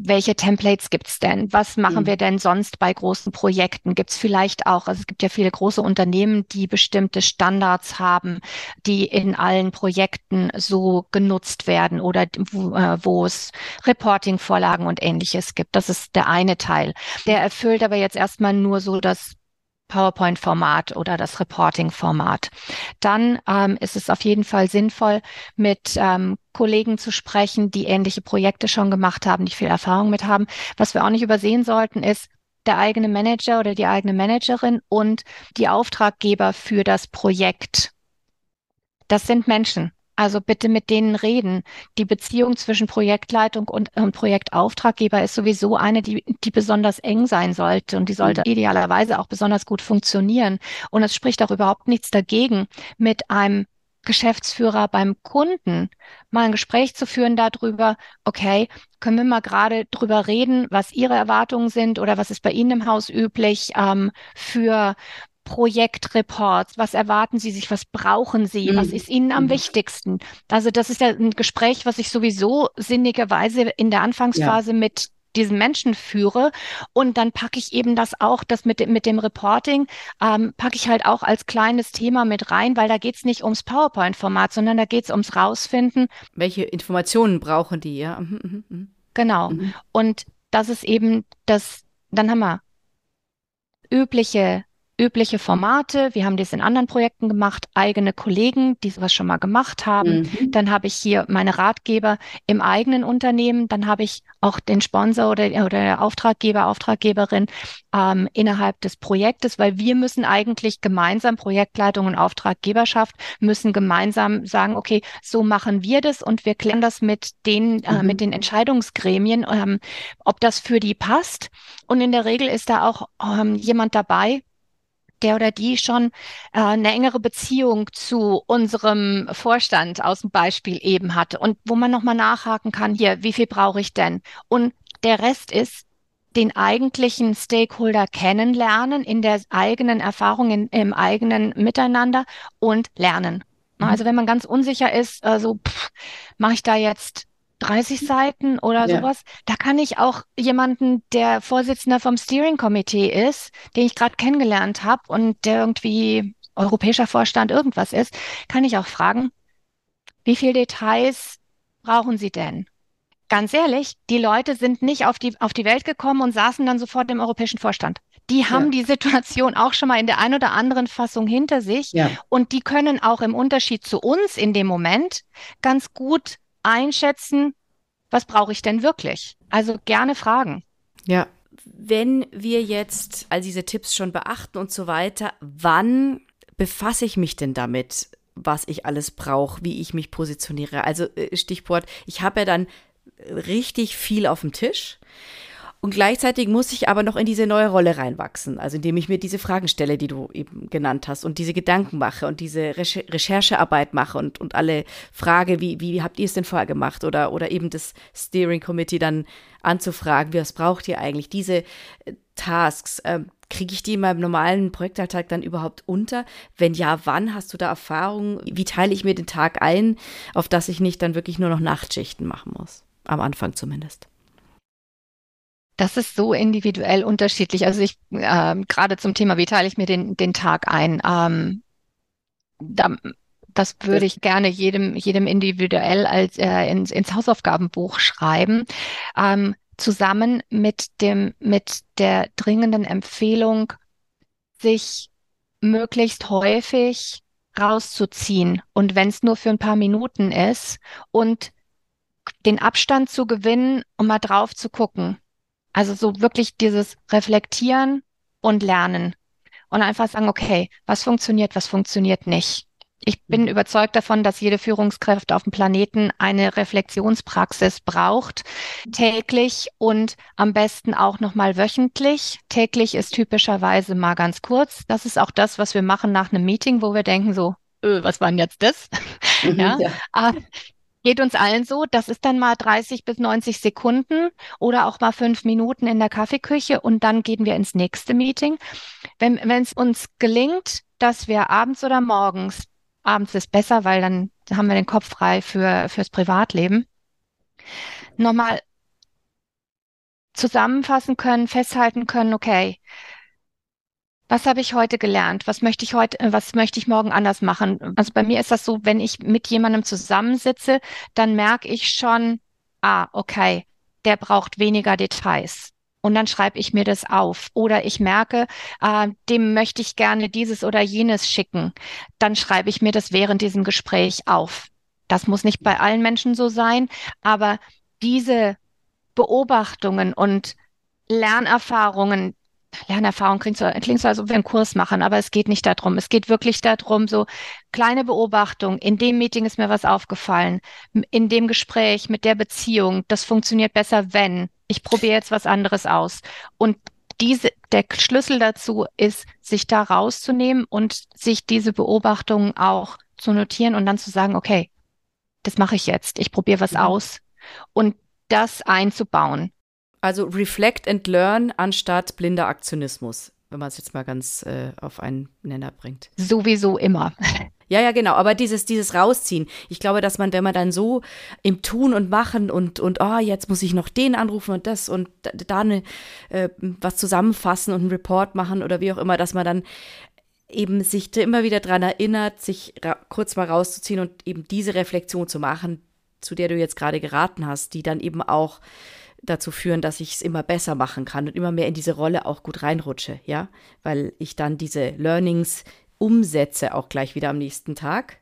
welche Templates gibt's denn? Was machen mhm. wir denn sonst bei großen Projekten? Gibt's vielleicht auch, also es gibt ja viele große Unternehmen, die bestimmte Standards haben, die in allen Projekten so genutzt werden oder wo, äh, wo es Reporting-Vorlagen und ähnliches gibt. Das ist der eine Teil. Der erfüllt aber jetzt erstmal nur so das PowerPoint-Format oder das Reporting-Format. Dann ähm, ist es auf jeden Fall sinnvoll, mit ähm, Kollegen zu sprechen, die ähnliche Projekte schon gemacht haben, die viel Erfahrung mit haben. Was wir auch nicht übersehen sollten, ist, der eigene Manager oder die eigene Managerin und die Auftraggeber für das Projekt. Das sind Menschen. Also bitte mit denen reden. Die Beziehung zwischen Projektleitung und, und Projektauftraggeber ist sowieso eine, die, die besonders eng sein sollte und die sollte mhm. idealerweise auch besonders gut funktionieren. Und es spricht auch überhaupt nichts dagegen, mit einem Geschäftsführer beim Kunden mal ein Gespräch zu führen darüber, okay, können wir mal gerade drüber reden, was Ihre Erwartungen sind oder was ist bei Ihnen im Haus üblich ähm, für Projektreports, was erwarten Sie sich, was brauchen Sie, mhm. was ist Ihnen am mhm. wichtigsten? Also das ist ja ein Gespräch, was ich sowieso sinnigerweise in der Anfangsphase ja. mit diesen Menschen führe. Und dann packe ich eben das auch, das mit, dem mit dem Reporting, ähm, packe ich halt auch als kleines Thema mit rein, weil da geht's nicht ums PowerPoint-Format, sondern da geht's ums Rausfinden. Welche Informationen brauchen die, ja? Mhm, genau. Und das ist eben das, dann haben wir übliche übliche Formate. Wir haben das in anderen Projekten gemacht, eigene Kollegen, die sowas schon mal gemacht haben. Mhm. Dann habe ich hier meine Ratgeber im eigenen Unternehmen. Dann habe ich auch den Sponsor oder, oder Auftraggeber, Auftraggeberin ähm, innerhalb des Projektes, weil wir müssen eigentlich gemeinsam, Projektleitung und Auftraggeberschaft, müssen gemeinsam sagen, okay, so machen wir das und wir klären das mit den, äh, mhm. mit den Entscheidungsgremien, ähm, ob das für die passt. Und in der Regel ist da auch ähm, jemand dabei, der oder die schon äh, eine engere Beziehung zu unserem Vorstand aus dem Beispiel eben hatte und wo man nochmal nachhaken kann, hier, wie viel brauche ich denn? Und der Rest ist, den eigentlichen Stakeholder kennenlernen in der eigenen Erfahrung, in, im eigenen Miteinander und lernen. Mhm. Also wenn man ganz unsicher ist, äh, so mache ich da jetzt 30 Seiten oder ja. sowas. Da kann ich auch jemanden, der Vorsitzender vom Steering Committee ist, den ich gerade kennengelernt habe und der irgendwie europäischer Vorstand irgendwas ist, kann ich auch fragen, wie viel Details brauchen Sie denn? Ganz ehrlich, die Leute sind nicht auf die, auf die Welt gekommen und saßen dann sofort im europäischen Vorstand. Die haben ja. die Situation auch schon mal in der ein oder anderen Fassung hinter sich ja. und die können auch im Unterschied zu uns in dem Moment ganz gut einschätzen, was brauche ich denn wirklich? Also gerne fragen. Ja. Wenn wir jetzt all diese Tipps schon beachten und so weiter, wann befasse ich mich denn damit, was ich alles brauche, wie ich mich positioniere? Also äh, Stichwort, ich habe ja dann richtig viel auf dem Tisch. Und gleichzeitig muss ich aber noch in diese neue Rolle reinwachsen, also indem ich mir diese Fragen stelle, die du eben genannt hast und diese Gedanken mache und diese Recher Recherchearbeit mache und, und alle Frage, wie, wie habt ihr es denn vorher gemacht oder, oder eben das Steering Committee dann anzufragen, was braucht ihr eigentlich? Diese äh, Tasks, äh, kriege ich die in meinem normalen Projektalltag dann überhaupt unter? Wenn ja, wann hast du da Erfahrung? Wie teile ich mir den Tag ein, auf dass ich nicht dann wirklich nur noch Nachtschichten machen muss? Am Anfang zumindest. Das ist so individuell unterschiedlich. Also ich äh, gerade zum Thema, wie teile ich mir den, den Tag ein? Ähm, da, das würde ich gerne jedem, jedem individuell als äh, ins, ins Hausaufgabenbuch schreiben. Ähm, zusammen mit dem, mit der dringenden Empfehlung, sich möglichst häufig rauszuziehen und wenn es nur für ein paar Minuten ist und den Abstand zu gewinnen, um mal drauf zu gucken. Also so wirklich dieses Reflektieren und Lernen und einfach sagen, okay, was funktioniert, was funktioniert nicht. Ich bin mhm. überzeugt davon, dass jede Führungskraft auf dem Planeten eine Reflexionspraxis braucht, täglich und am besten auch nochmal wöchentlich. Täglich ist typischerweise mal ganz kurz. Das ist auch das, was wir machen nach einem Meeting, wo wir denken so, öh, was war denn jetzt das? Mhm, ja. ja. Geht uns allen so. Das ist dann mal 30 bis 90 Sekunden oder auch mal fünf Minuten in der Kaffeeküche und dann gehen wir ins nächste Meeting. Wenn es uns gelingt, dass wir abends oder morgens, abends ist besser, weil dann haben wir den Kopf frei für, fürs Privatleben, nochmal zusammenfassen können, festhalten können, okay, was habe ich heute gelernt? Was möchte ich heute, äh, was möchte ich morgen anders machen? Also bei mir ist das so, wenn ich mit jemandem zusammensitze, dann merke ich schon, ah, okay, der braucht weniger Details. Und dann schreibe ich mir das auf. Oder ich merke, äh, dem möchte ich gerne dieses oder jenes schicken. Dann schreibe ich mir das während diesem Gespräch auf. Das muss nicht bei allen Menschen so sein, aber diese Beobachtungen und Lernerfahrungen, Lernerfahrung klingt so, klingt so, als ob wir einen Kurs machen, aber es geht nicht darum. Es geht wirklich darum, so kleine Beobachtung. In dem Meeting ist mir was aufgefallen. In dem Gespräch mit der Beziehung, das funktioniert besser, wenn. Ich probiere jetzt was anderes aus. Und diese, der Schlüssel dazu ist, sich da rauszunehmen und sich diese Beobachtungen auch zu notieren und dann zu sagen, okay, das mache ich jetzt. Ich probiere was mhm. aus. Und das einzubauen. Also reflect and learn anstatt blinder Aktionismus, wenn man es jetzt mal ganz äh, auf einen Nenner bringt. Sowieso immer. Ja, ja, genau. Aber dieses, dieses Rausziehen. Ich glaube, dass man, wenn man dann so im Tun und Machen und, und, oh, jetzt muss ich noch den anrufen und das und da, da eine, äh, was zusammenfassen und einen Report machen oder wie auch immer, dass man dann eben sich immer wieder daran erinnert, sich kurz mal rauszuziehen und eben diese Reflexion zu machen, zu der du jetzt gerade geraten hast, die dann eben auch dazu führen, dass ich es immer besser machen kann und immer mehr in diese Rolle auch gut reinrutsche, ja, weil ich dann diese Learnings umsetze auch gleich wieder am nächsten Tag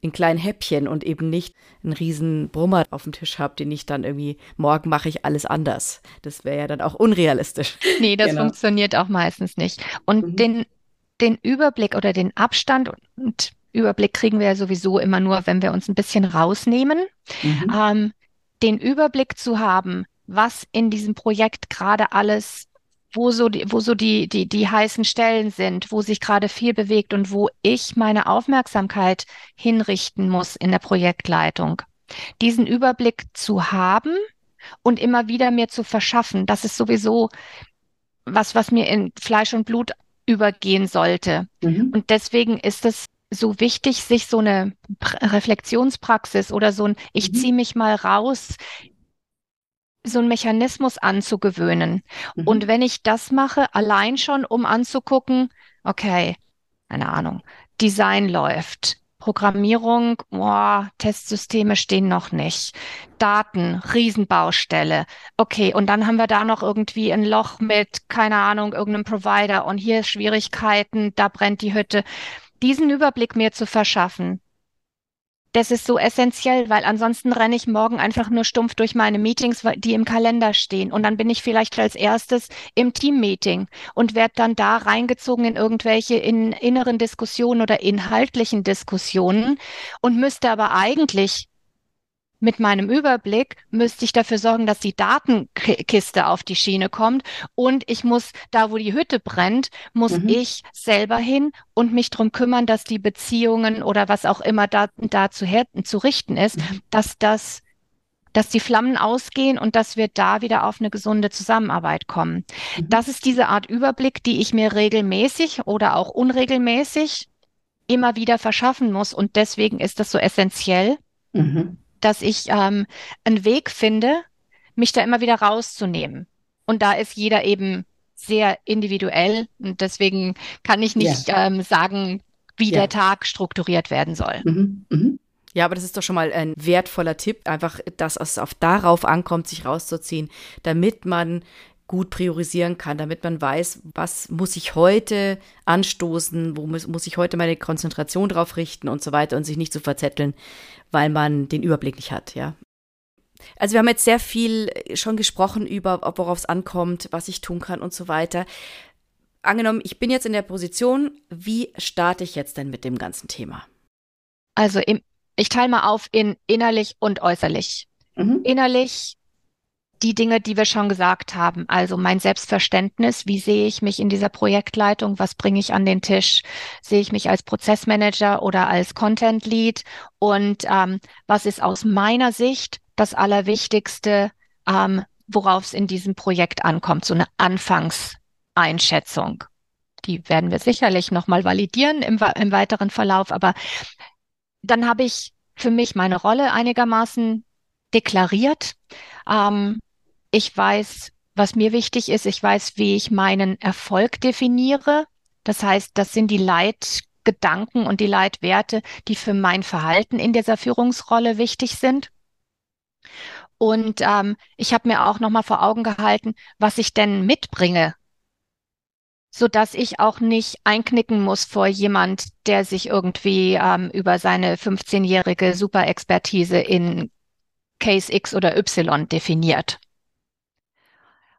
in kleinen Häppchen und eben nicht einen riesen Brummer auf dem Tisch habe, den ich dann irgendwie, morgen mache ich alles anders. Das wäre ja dann auch unrealistisch. Nee, das genau. funktioniert auch meistens nicht. Und mhm. den, den Überblick oder den Abstand und Überblick kriegen wir ja sowieso immer nur, wenn wir uns ein bisschen rausnehmen. Mhm. Ähm, den Überblick zu haben, was in diesem Projekt gerade alles, wo so die, wo so die, die, die heißen Stellen sind, wo sich gerade viel bewegt und wo ich meine Aufmerksamkeit hinrichten muss in der Projektleitung. Diesen Überblick zu haben und immer wieder mir zu verschaffen, das ist sowieso was, was mir in Fleisch und Blut übergehen sollte. Mhm. Und deswegen ist es so wichtig, sich so eine Reflexionspraxis oder so ein, ich mhm. ziehe mich mal raus, so ein Mechanismus anzugewöhnen. Mhm. Und wenn ich das mache, allein schon, um anzugucken, okay, keine Ahnung, Design läuft, Programmierung, boah, Testsysteme stehen noch nicht. Daten, Riesenbaustelle. Okay, und dann haben wir da noch irgendwie ein Loch mit, keine Ahnung, irgendeinem Provider und hier Schwierigkeiten, da brennt die Hütte diesen Überblick mir zu verschaffen, das ist so essentiell, weil ansonsten renne ich morgen einfach nur stumpf durch meine Meetings, die im Kalender stehen. Und dann bin ich vielleicht als erstes im Teammeeting und werde dann da reingezogen in irgendwelche in inneren Diskussionen oder inhaltlichen Diskussionen und müsste aber eigentlich mit meinem Überblick müsste ich dafür sorgen, dass die Datenkiste auf die Schiene kommt und ich muss, da wo die Hütte brennt, muss mhm. ich selber hin und mich drum kümmern, dass die Beziehungen oder was auch immer da, da zu, zu richten ist, mhm. dass das dass die Flammen ausgehen und dass wir da wieder auf eine gesunde Zusammenarbeit kommen. Mhm. Das ist diese Art Überblick, die ich mir regelmäßig oder auch unregelmäßig immer wieder verschaffen muss. Und deswegen ist das so essentiell, mhm dass ich ähm, einen Weg finde, mich da immer wieder rauszunehmen. Und da ist jeder eben sehr individuell und deswegen kann ich nicht ja. ähm, sagen, wie ja. der Tag strukturiert werden soll. Mhm. Mhm. Ja, aber das ist doch schon mal ein wertvoller Tipp, einfach, dass es auf darauf ankommt, sich rauszuziehen, damit man gut priorisieren kann, damit man weiß, was muss ich heute anstoßen, wo muss, muss ich heute meine Konzentration drauf richten und so weiter und sich nicht zu verzetteln, weil man den Überblick nicht hat, ja. Also wir haben jetzt sehr viel schon gesprochen über, worauf es ankommt, was ich tun kann und so weiter. Angenommen, ich bin jetzt in der Position, wie starte ich jetzt denn mit dem ganzen Thema? Also im, ich teile mal auf in innerlich und äußerlich. Mhm. Innerlich die Dinge, die wir schon gesagt haben. Also mein Selbstverständnis, wie sehe ich mich in dieser Projektleitung, was bringe ich an den Tisch, sehe ich mich als Prozessmanager oder als Content Lead und ähm, was ist aus meiner Sicht das Allerwichtigste, ähm, worauf es in diesem Projekt ankommt, so eine Anfangseinschätzung. Die werden wir sicherlich nochmal validieren im, im weiteren Verlauf, aber dann habe ich für mich meine Rolle einigermaßen deklariert. Ähm, ich weiß, was mir wichtig ist. Ich weiß, wie ich meinen Erfolg definiere. Das heißt, das sind die Leitgedanken und die Leitwerte, die für mein Verhalten in dieser Führungsrolle wichtig sind. Und ähm, ich habe mir auch nochmal vor Augen gehalten, was ich denn mitbringe, so dass ich auch nicht einknicken muss vor jemand, der sich irgendwie ähm, über seine 15-jährige Superexpertise in Case X oder Y definiert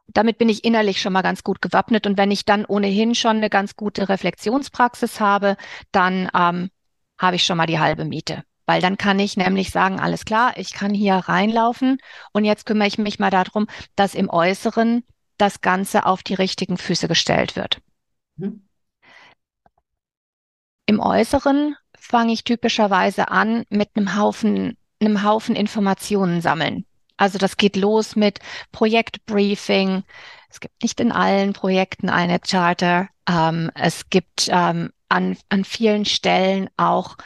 damit bin ich innerlich schon mal ganz gut gewappnet. Und wenn ich dann ohnehin schon eine ganz gute Reflexionspraxis habe, dann ähm, habe ich schon mal die halbe Miete. Weil dann kann ich nämlich sagen, alles klar, ich kann hier reinlaufen und jetzt kümmere ich mich mal darum, dass im Äußeren das Ganze auf die richtigen Füße gestellt wird. Mhm. Im Äußeren fange ich typischerweise an mit einem Haufen, einem Haufen Informationen sammeln. Also das geht los mit Projektbriefing. Es gibt nicht in allen Projekten eine Charter. Ähm, es gibt ähm, an, an vielen Stellen auch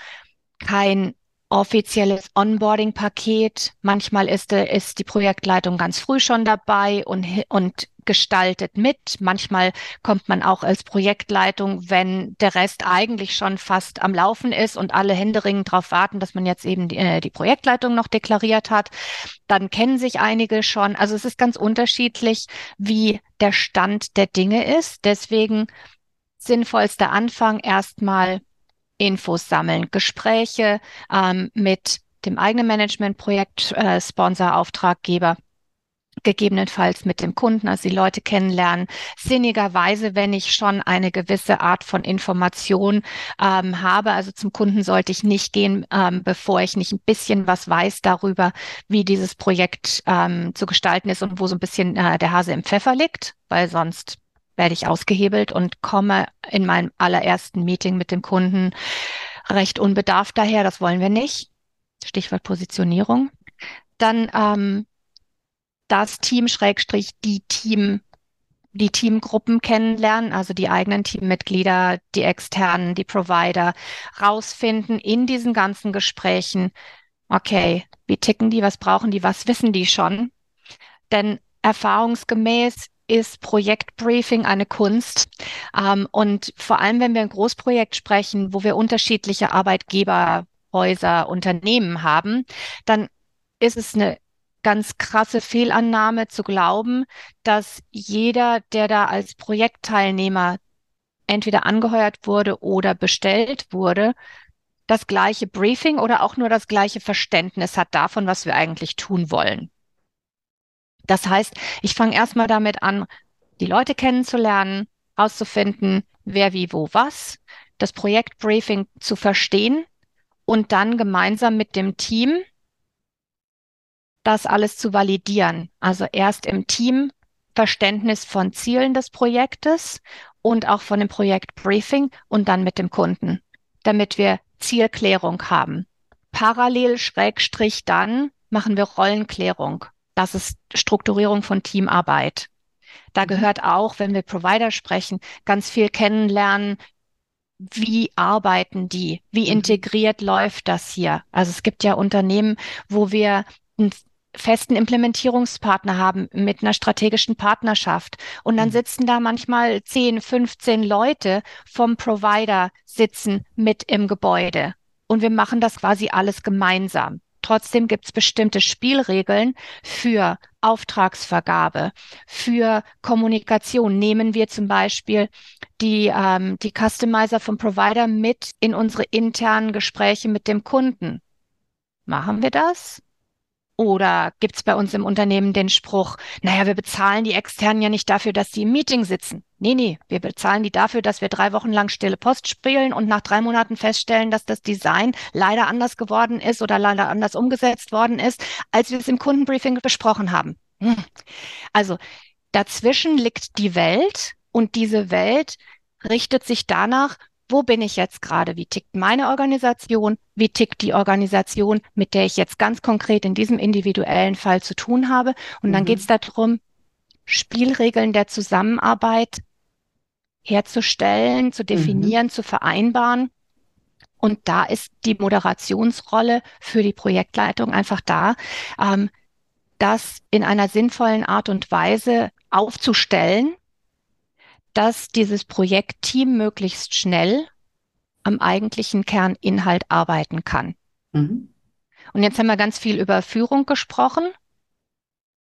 kein offizielles Onboarding-Paket. Manchmal ist, ist die Projektleitung ganz früh schon dabei und, und gestaltet mit. Manchmal kommt man auch als Projektleitung, wenn der Rest eigentlich schon fast am Laufen ist und alle händeringend darauf warten, dass man jetzt eben die, äh, die Projektleitung noch deklariert hat. Dann kennen sich einige schon. Also es ist ganz unterschiedlich, wie der Stand der Dinge ist. Deswegen sinnvollster Anfang erstmal Infos sammeln, Gespräche ähm, mit dem eigenen Managementprojekt, äh, Sponsor, Auftraggeber gegebenenfalls mit dem Kunden, also die Leute kennenlernen. Sinnigerweise, wenn ich schon eine gewisse Art von Information ähm, habe, also zum Kunden sollte ich nicht gehen, ähm, bevor ich nicht ein bisschen was weiß darüber, wie dieses Projekt ähm, zu gestalten ist und wo so ein bisschen äh, der Hase im Pfeffer liegt, weil sonst werde ich ausgehebelt und komme in meinem allerersten Meeting mit dem Kunden recht unbedarft daher. Das wollen wir nicht. Stichwort Positionierung. Dann ähm, das Team Schrägstrich die Team die Teamgruppen kennenlernen, also die eigenen Teammitglieder, die externen, die Provider, rausfinden in diesen ganzen Gesprächen, okay, wie ticken die, was brauchen die, was wissen die schon? Denn erfahrungsgemäß ist Projektbriefing eine Kunst. Ähm, und vor allem, wenn wir ein Großprojekt sprechen, wo wir unterschiedliche Arbeitgeberhäuser, Unternehmen haben, dann ist es eine ganz krasse Fehlannahme zu glauben, dass jeder, der da als Projektteilnehmer entweder angeheuert wurde oder bestellt wurde, das gleiche Briefing oder auch nur das gleiche Verständnis hat davon, was wir eigentlich tun wollen. Das heißt, ich fange erstmal damit an, die Leute kennenzulernen, auszufinden, wer wie wo was, das Projektbriefing zu verstehen und dann gemeinsam mit dem Team das alles zu validieren. Also erst im Team Verständnis von Zielen des Projektes und auch von dem Projektbriefing und dann mit dem Kunden, damit wir Zielklärung haben. Parallel Schrägstrich dann machen wir Rollenklärung. Das ist Strukturierung von Teamarbeit. Da mhm. gehört auch, wenn wir Provider sprechen, ganz viel kennenlernen. Wie arbeiten die? Wie mhm. integriert läuft das hier? Also es gibt ja Unternehmen, wo wir einen festen Implementierungspartner haben mit einer strategischen Partnerschaft. Und dann mhm. sitzen da manchmal 10, 15 Leute vom Provider sitzen mit im Gebäude. Und wir machen das quasi alles gemeinsam. Trotzdem gibt es bestimmte Spielregeln für Auftragsvergabe, für Kommunikation. Nehmen wir zum Beispiel die, ähm, die Customizer vom Provider mit in unsere internen Gespräche mit dem Kunden. Machen wir das? Oder gibt es bei uns im Unternehmen den Spruch, naja, wir bezahlen die Externen ja nicht dafür, dass sie im Meeting sitzen. Nee, nee, wir bezahlen die dafür, dass wir drei Wochen lang stille Post spielen und nach drei Monaten feststellen, dass das Design leider anders geworden ist oder leider anders umgesetzt worden ist, als wir es im Kundenbriefing besprochen haben. Hm. Also dazwischen liegt die Welt und diese Welt richtet sich danach, wo bin ich jetzt gerade? Wie tickt meine Organisation? Wie tickt die Organisation, mit der ich jetzt ganz konkret in diesem individuellen Fall zu tun habe? Und mhm. dann geht es darum, Spielregeln der Zusammenarbeit herzustellen, zu mhm. definieren, mhm. zu vereinbaren. Und da ist die Moderationsrolle für die Projektleitung einfach da, ähm, das in einer sinnvollen Art und Weise aufzustellen, dass dieses Projektteam möglichst schnell am eigentlichen Kerninhalt arbeiten kann. Mhm. Und jetzt haben wir ganz viel über Führung gesprochen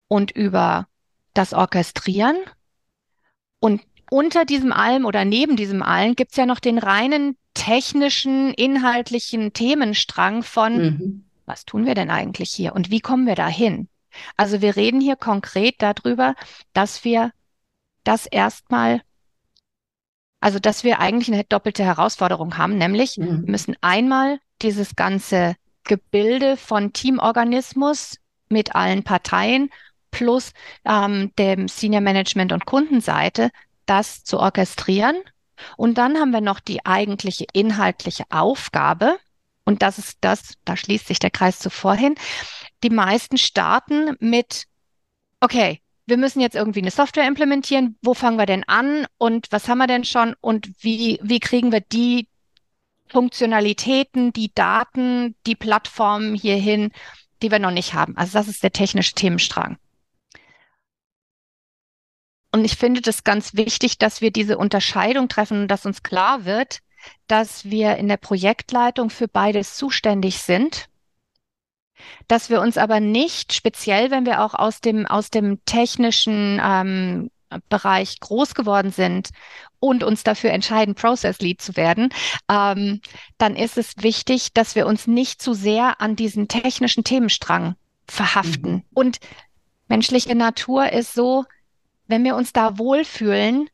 und über das Orchestrieren. Und unter diesem allem oder neben diesem allen gibt es ja noch den reinen technischen, inhaltlichen Themenstrang von, mhm. was tun wir denn eigentlich hier und wie kommen wir da hin? Also wir reden hier konkret darüber, dass wir das erstmal also, dass wir eigentlich eine doppelte Herausforderung haben, nämlich mhm. wir müssen einmal dieses ganze Gebilde von Teamorganismus mit allen Parteien plus ähm, dem Senior Management und Kundenseite das zu orchestrieren. Und dann haben wir noch die eigentliche inhaltliche Aufgabe. Und das ist das, da schließt sich der Kreis zuvor hin. Die meisten starten mit, okay, wir müssen jetzt irgendwie eine Software implementieren. Wo fangen wir denn an und was haben wir denn schon und wie, wie kriegen wir die Funktionalitäten, die Daten, die Plattformen hierhin, die wir noch nicht haben? Also das ist der technische Themenstrang. Und ich finde das ganz wichtig, dass wir diese Unterscheidung treffen und dass uns klar wird, dass wir in der Projektleitung für beides zuständig sind, dass wir uns aber nicht speziell, wenn wir auch aus dem, aus dem technischen ähm, Bereich groß geworden sind und uns dafür entscheiden, Process Lead zu werden, ähm, dann ist es wichtig, dass wir uns nicht zu sehr an diesen technischen Themenstrang verhaften. Mhm. Und menschliche Natur ist so, wenn wir uns da wohlfühlen,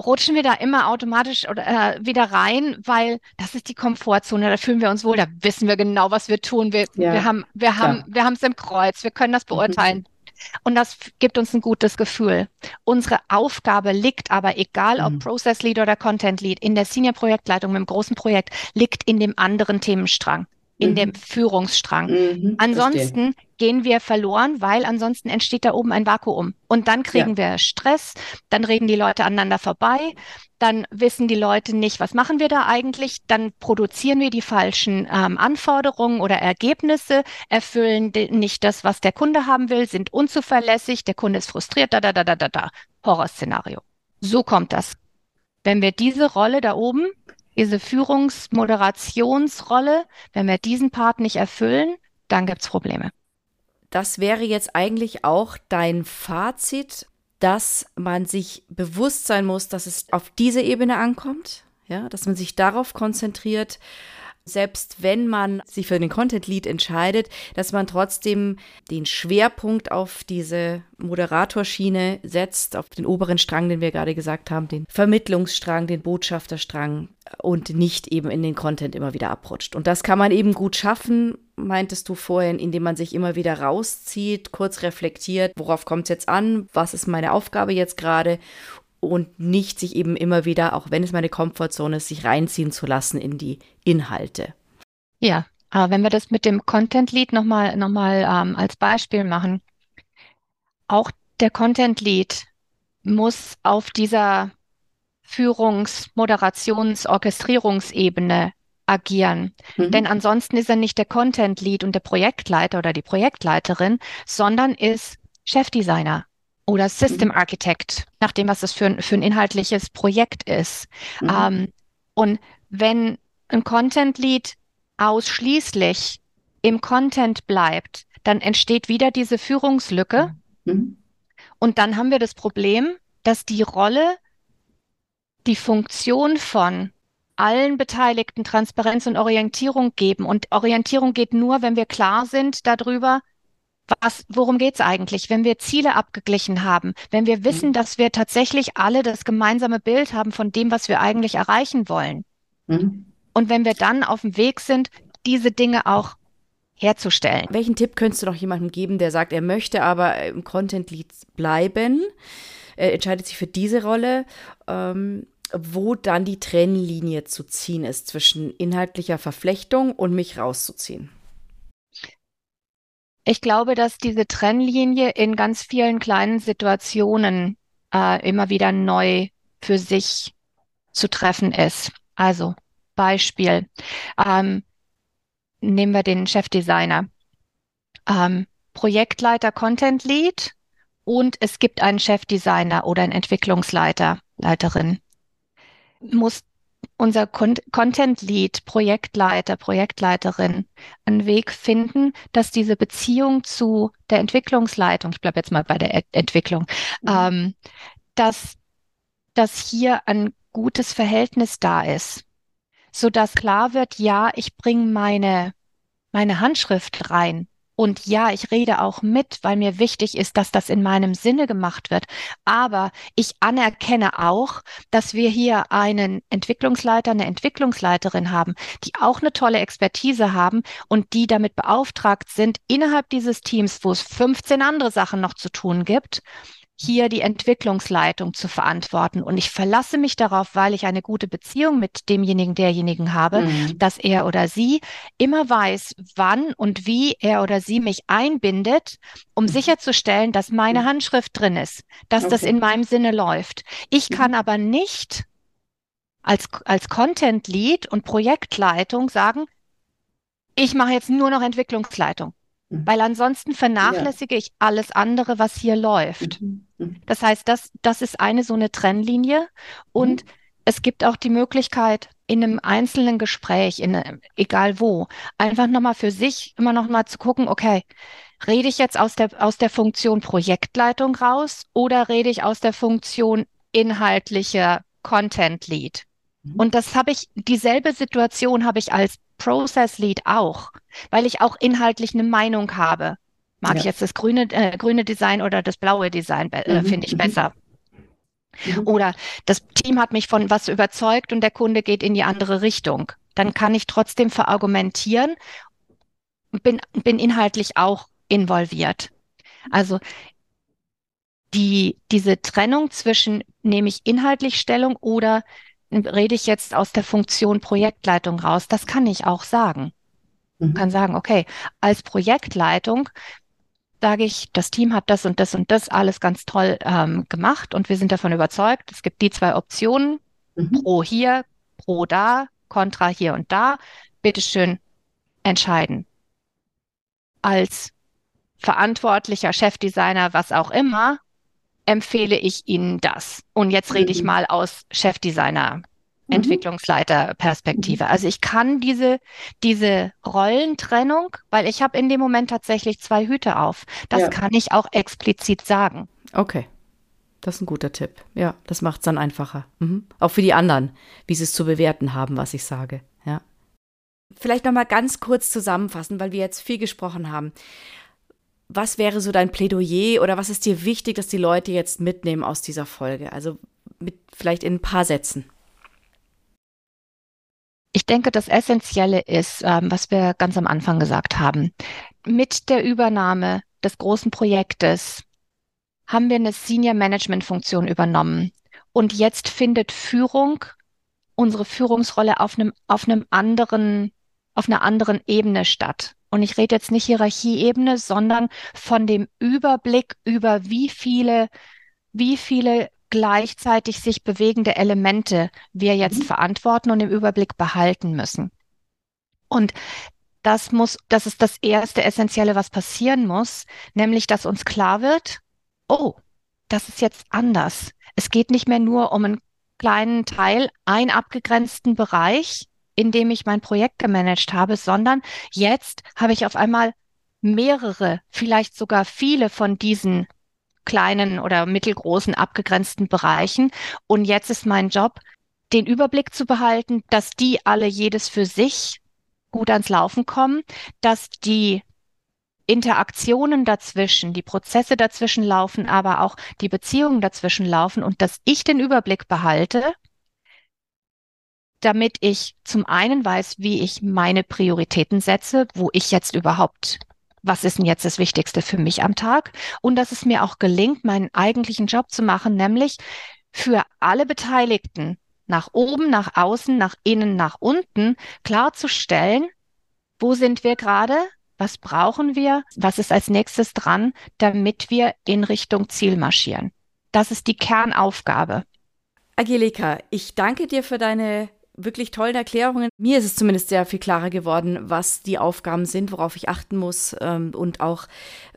rutschen wir da immer automatisch oder, äh, wieder rein, weil das ist die Komfortzone, da fühlen wir uns wohl, da wissen wir genau, was wir tun. Wir, ja, wir haben, wir haben, wir haben es im Kreuz, wir können das mhm. beurteilen. Mhm. Und das gibt uns ein gutes Gefühl. Unsere Aufgabe liegt aber, egal ob mhm. Process Lead oder Content Lead, in der Senior Projektleitung mit einem großen Projekt, liegt in dem anderen Themenstrang in mhm. dem Führungsstrang. Mhm, ansonsten verstehe. gehen wir verloren, weil ansonsten entsteht da oben ein Vakuum. Und dann kriegen ja. wir Stress, dann reden die Leute aneinander vorbei, dann wissen die Leute nicht, was machen wir da eigentlich, dann produzieren wir die falschen ähm, Anforderungen oder Ergebnisse, erfüllen nicht das, was der Kunde haben will, sind unzuverlässig, der Kunde ist frustriert, da, da, da, da, da, da. Horrorszenario. So kommt das. Wenn wir diese Rolle da oben diese Führungsmoderationsrolle, wenn wir diesen Part nicht erfüllen, dann gibt es Probleme. Das wäre jetzt eigentlich auch dein Fazit, dass man sich bewusst sein muss, dass es auf diese Ebene ankommt, ja, dass man sich darauf konzentriert selbst wenn man sich für den Content Lead entscheidet, dass man trotzdem den Schwerpunkt auf diese Moderatorschiene setzt, auf den oberen Strang, den wir gerade gesagt haben, den Vermittlungsstrang, den Botschafterstrang und nicht eben in den Content immer wieder abrutscht. Und das kann man eben gut schaffen, meintest du vorhin, indem man sich immer wieder rauszieht, kurz reflektiert, worauf kommt es jetzt an, was ist meine Aufgabe jetzt gerade und nicht sich eben immer wieder, auch wenn es meine Komfortzone ist, sich reinziehen zu lassen in die Inhalte. Ja, aber wenn wir das mit dem Content Lead nochmal noch mal, ähm, als Beispiel machen, auch der Content Lead muss auf dieser Führungs-, Moderations-, Orchestrierungsebene agieren. Mhm. Denn ansonsten ist er nicht der Content Lead und der Projektleiter oder die Projektleiterin, sondern ist Chefdesigner oder System mhm. Architect, nachdem was das für ein, für ein inhaltliches Projekt ist. Mhm. Ähm, und wenn ein Content Lead ausschließlich im Content bleibt, dann entsteht wieder diese Führungslücke. Mhm. Und dann haben wir das Problem, dass die Rolle, die Funktion von allen Beteiligten Transparenz und Orientierung geben. Und Orientierung geht nur, wenn wir klar sind darüber, was, worum geht's eigentlich, wenn wir Ziele abgeglichen haben, wenn wir wissen, mhm. dass wir tatsächlich alle das gemeinsame Bild haben von dem, was wir eigentlich erreichen wollen. Mhm. Und wenn wir dann auf dem Weg sind, diese Dinge auch herzustellen. Welchen Tipp könntest du noch jemandem geben, der sagt, er möchte aber im Content Lead bleiben, er entscheidet sich für diese Rolle, ähm, wo dann die Trennlinie zu ziehen ist zwischen inhaltlicher Verflechtung und mich rauszuziehen? Ich glaube, dass diese Trennlinie in ganz vielen kleinen Situationen äh, immer wieder neu für sich zu treffen ist. Also Beispiel, ähm, nehmen wir den Chefdesigner, ähm, Projektleiter Content Lead und es gibt einen Chefdesigner oder einen Entwicklungsleiter, Leiterin. Muss unser Con Content Lead, Projektleiter, Projektleiterin einen Weg finden, dass diese Beziehung zu der Entwicklungsleitung, ich bleibe jetzt mal bei der e Entwicklung, mhm. ähm, dass, dass hier ein gutes Verhältnis da ist, so dass klar wird, ja, ich bringe meine, meine Handschrift rein und ja, ich rede auch mit, weil mir wichtig ist, dass das in meinem Sinne gemacht wird. Aber ich anerkenne auch, dass wir hier einen Entwicklungsleiter, eine Entwicklungsleiterin haben, die auch eine tolle Expertise haben und die damit beauftragt sind, innerhalb dieses Teams, wo es 15 andere Sachen noch zu tun gibt, hier die Entwicklungsleitung zu verantworten. Und ich verlasse mich darauf, weil ich eine gute Beziehung mit demjenigen, derjenigen habe, mhm. dass er oder sie immer weiß, wann und wie er oder sie mich einbindet, um mhm. sicherzustellen, dass meine mhm. Handschrift drin ist, dass okay. das in meinem Sinne läuft. Ich mhm. kann aber nicht als, als Content Lead und Projektleitung sagen, ich mache jetzt nur noch Entwicklungsleitung. Mhm. Weil ansonsten vernachlässige ja. ich alles andere, was hier läuft. Mhm. mhm. Das heißt, das, das ist eine so eine Trennlinie. Und mhm. es gibt auch die Möglichkeit, in einem einzelnen Gespräch, in, egal wo, einfach nochmal für sich immer nochmal zu gucken, okay, rede ich jetzt aus der, aus der Funktion Projektleitung raus oder rede ich aus der Funktion inhaltlicher Content Lead? Mhm. Und das habe ich, dieselbe Situation habe ich als Process Lead auch, weil ich auch inhaltlich eine Meinung habe. Mag ja. ich jetzt das grüne, äh, grüne Design oder das blaue Design, äh, mhm. finde ich mhm. besser. Mhm. Oder das Team hat mich von was überzeugt und der Kunde geht in die andere Richtung. Dann kann ich trotzdem verargumentieren und bin, bin inhaltlich auch involviert. Also die, diese Trennung zwischen nehme ich inhaltlich Stellung oder rede ich jetzt aus der Funktion Projektleitung raus, das kann ich auch sagen. Mhm. Kann sagen, okay, als Projektleitung sage ich, das Team hat das und das und das alles ganz toll ähm, gemacht und wir sind davon überzeugt, es gibt die zwei Optionen, mhm. pro hier, pro da, contra hier und da, bitteschön entscheiden. Als verantwortlicher Chefdesigner, was auch immer, empfehle ich Ihnen das. Und jetzt rede ich mal aus Chefdesigner. Mhm. Entwicklungsleiterperspektive. Also ich kann diese, diese Rollentrennung, weil ich habe in dem Moment tatsächlich zwei Hüte auf. Das ja. kann ich auch explizit sagen. Okay. Das ist ein guter Tipp. Ja, das macht es dann einfacher. Mhm. Auch für die anderen, wie sie es zu bewerten haben, was ich sage. Ja. Vielleicht nochmal ganz kurz zusammenfassen, weil wir jetzt viel gesprochen haben was wäre so dein Plädoyer oder was ist dir wichtig, dass die Leute jetzt mitnehmen aus dieser Folge? Also mit vielleicht in ein paar Sätzen. Ich denke, das Essentielle ist, ähm, was wir ganz am Anfang gesagt haben. Mit der Übernahme des großen Projektes haben wir eine Senior Management Funktion übernommen. Und jetzt findet Führung, unsere Führungsrolle auf einem, auf einem anderen, auf einer anderen Ebene statt. Und ich rede jetzt nicht Hierarchieebene, sondern von dem Überblick über wie viele, wie viele gleichzeitig sich bewegende Elemente wir jetzt mhm. verantworten und im Überblick behalten müssen. Und das muss, das ist das erste Essentielle, was passieren muss, nämlich, dass uns klar wird, oh, das ist jetzt anders. Es geht nicht mehr nur um einen kleinen Teil, einen abgegrenzten Bereich, in dem ich mein Projekt gemanagt habe, sondern jetzt habe ich auf einmal mehrere, vielleicht sogar viele von diesen kleinen oder mittelgroßen abgegrenzten Bereichen. Und jetzt ist mein Job, den Überblick zu behalten, dass die alle jedes für sich gut ans Laufen kommen, dass die Interaktionen dazwischen, die Prozesse dazwischen laufen, aber auch die Beziehungen dazwischen laufen und dass ich den Überblick behalte damit ich zum einen weiß, wie ich meine Prioritäten setze, wo ich jetzt überhaupt, was ist denn jetzt das Wichtigste für mich am Tag? Und dass es mir auch gelingt, meinen eigentlichen Job zu machen, nämlich für alle Beteiligten nach oben, nach außen, nach innen, nach unten klarzustellen, wo sind wir gerade? Was brauchen wir? Was ist als nächstes dran, damit wir in Richtung Ziel marschieren? Das ist die Kernaufgabe. Angelika, ich danke dir für deine wirklich tollen Erklärungen. Mir ist es zumindest sehr viel klarer geworden, was die Aufgaben sind, worauf ich achten muss ähm, und auch,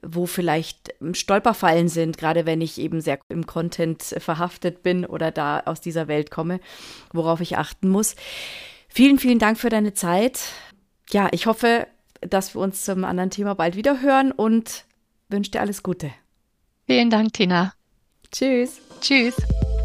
wo vielleicht Stolperfallen sind, gerade wenn ich eben sehr im Content verhaftet bin oder da aus dieser Welt komme, worauf ich achten muss. Vielen, vielen Dank für deine Zeit. Ja, ich hoffe, dass wir uns zum anderen Thema bald wieder hören und wünsche dir alles Gute. Vielen Dank, Tina. Tschüss. Tschüss.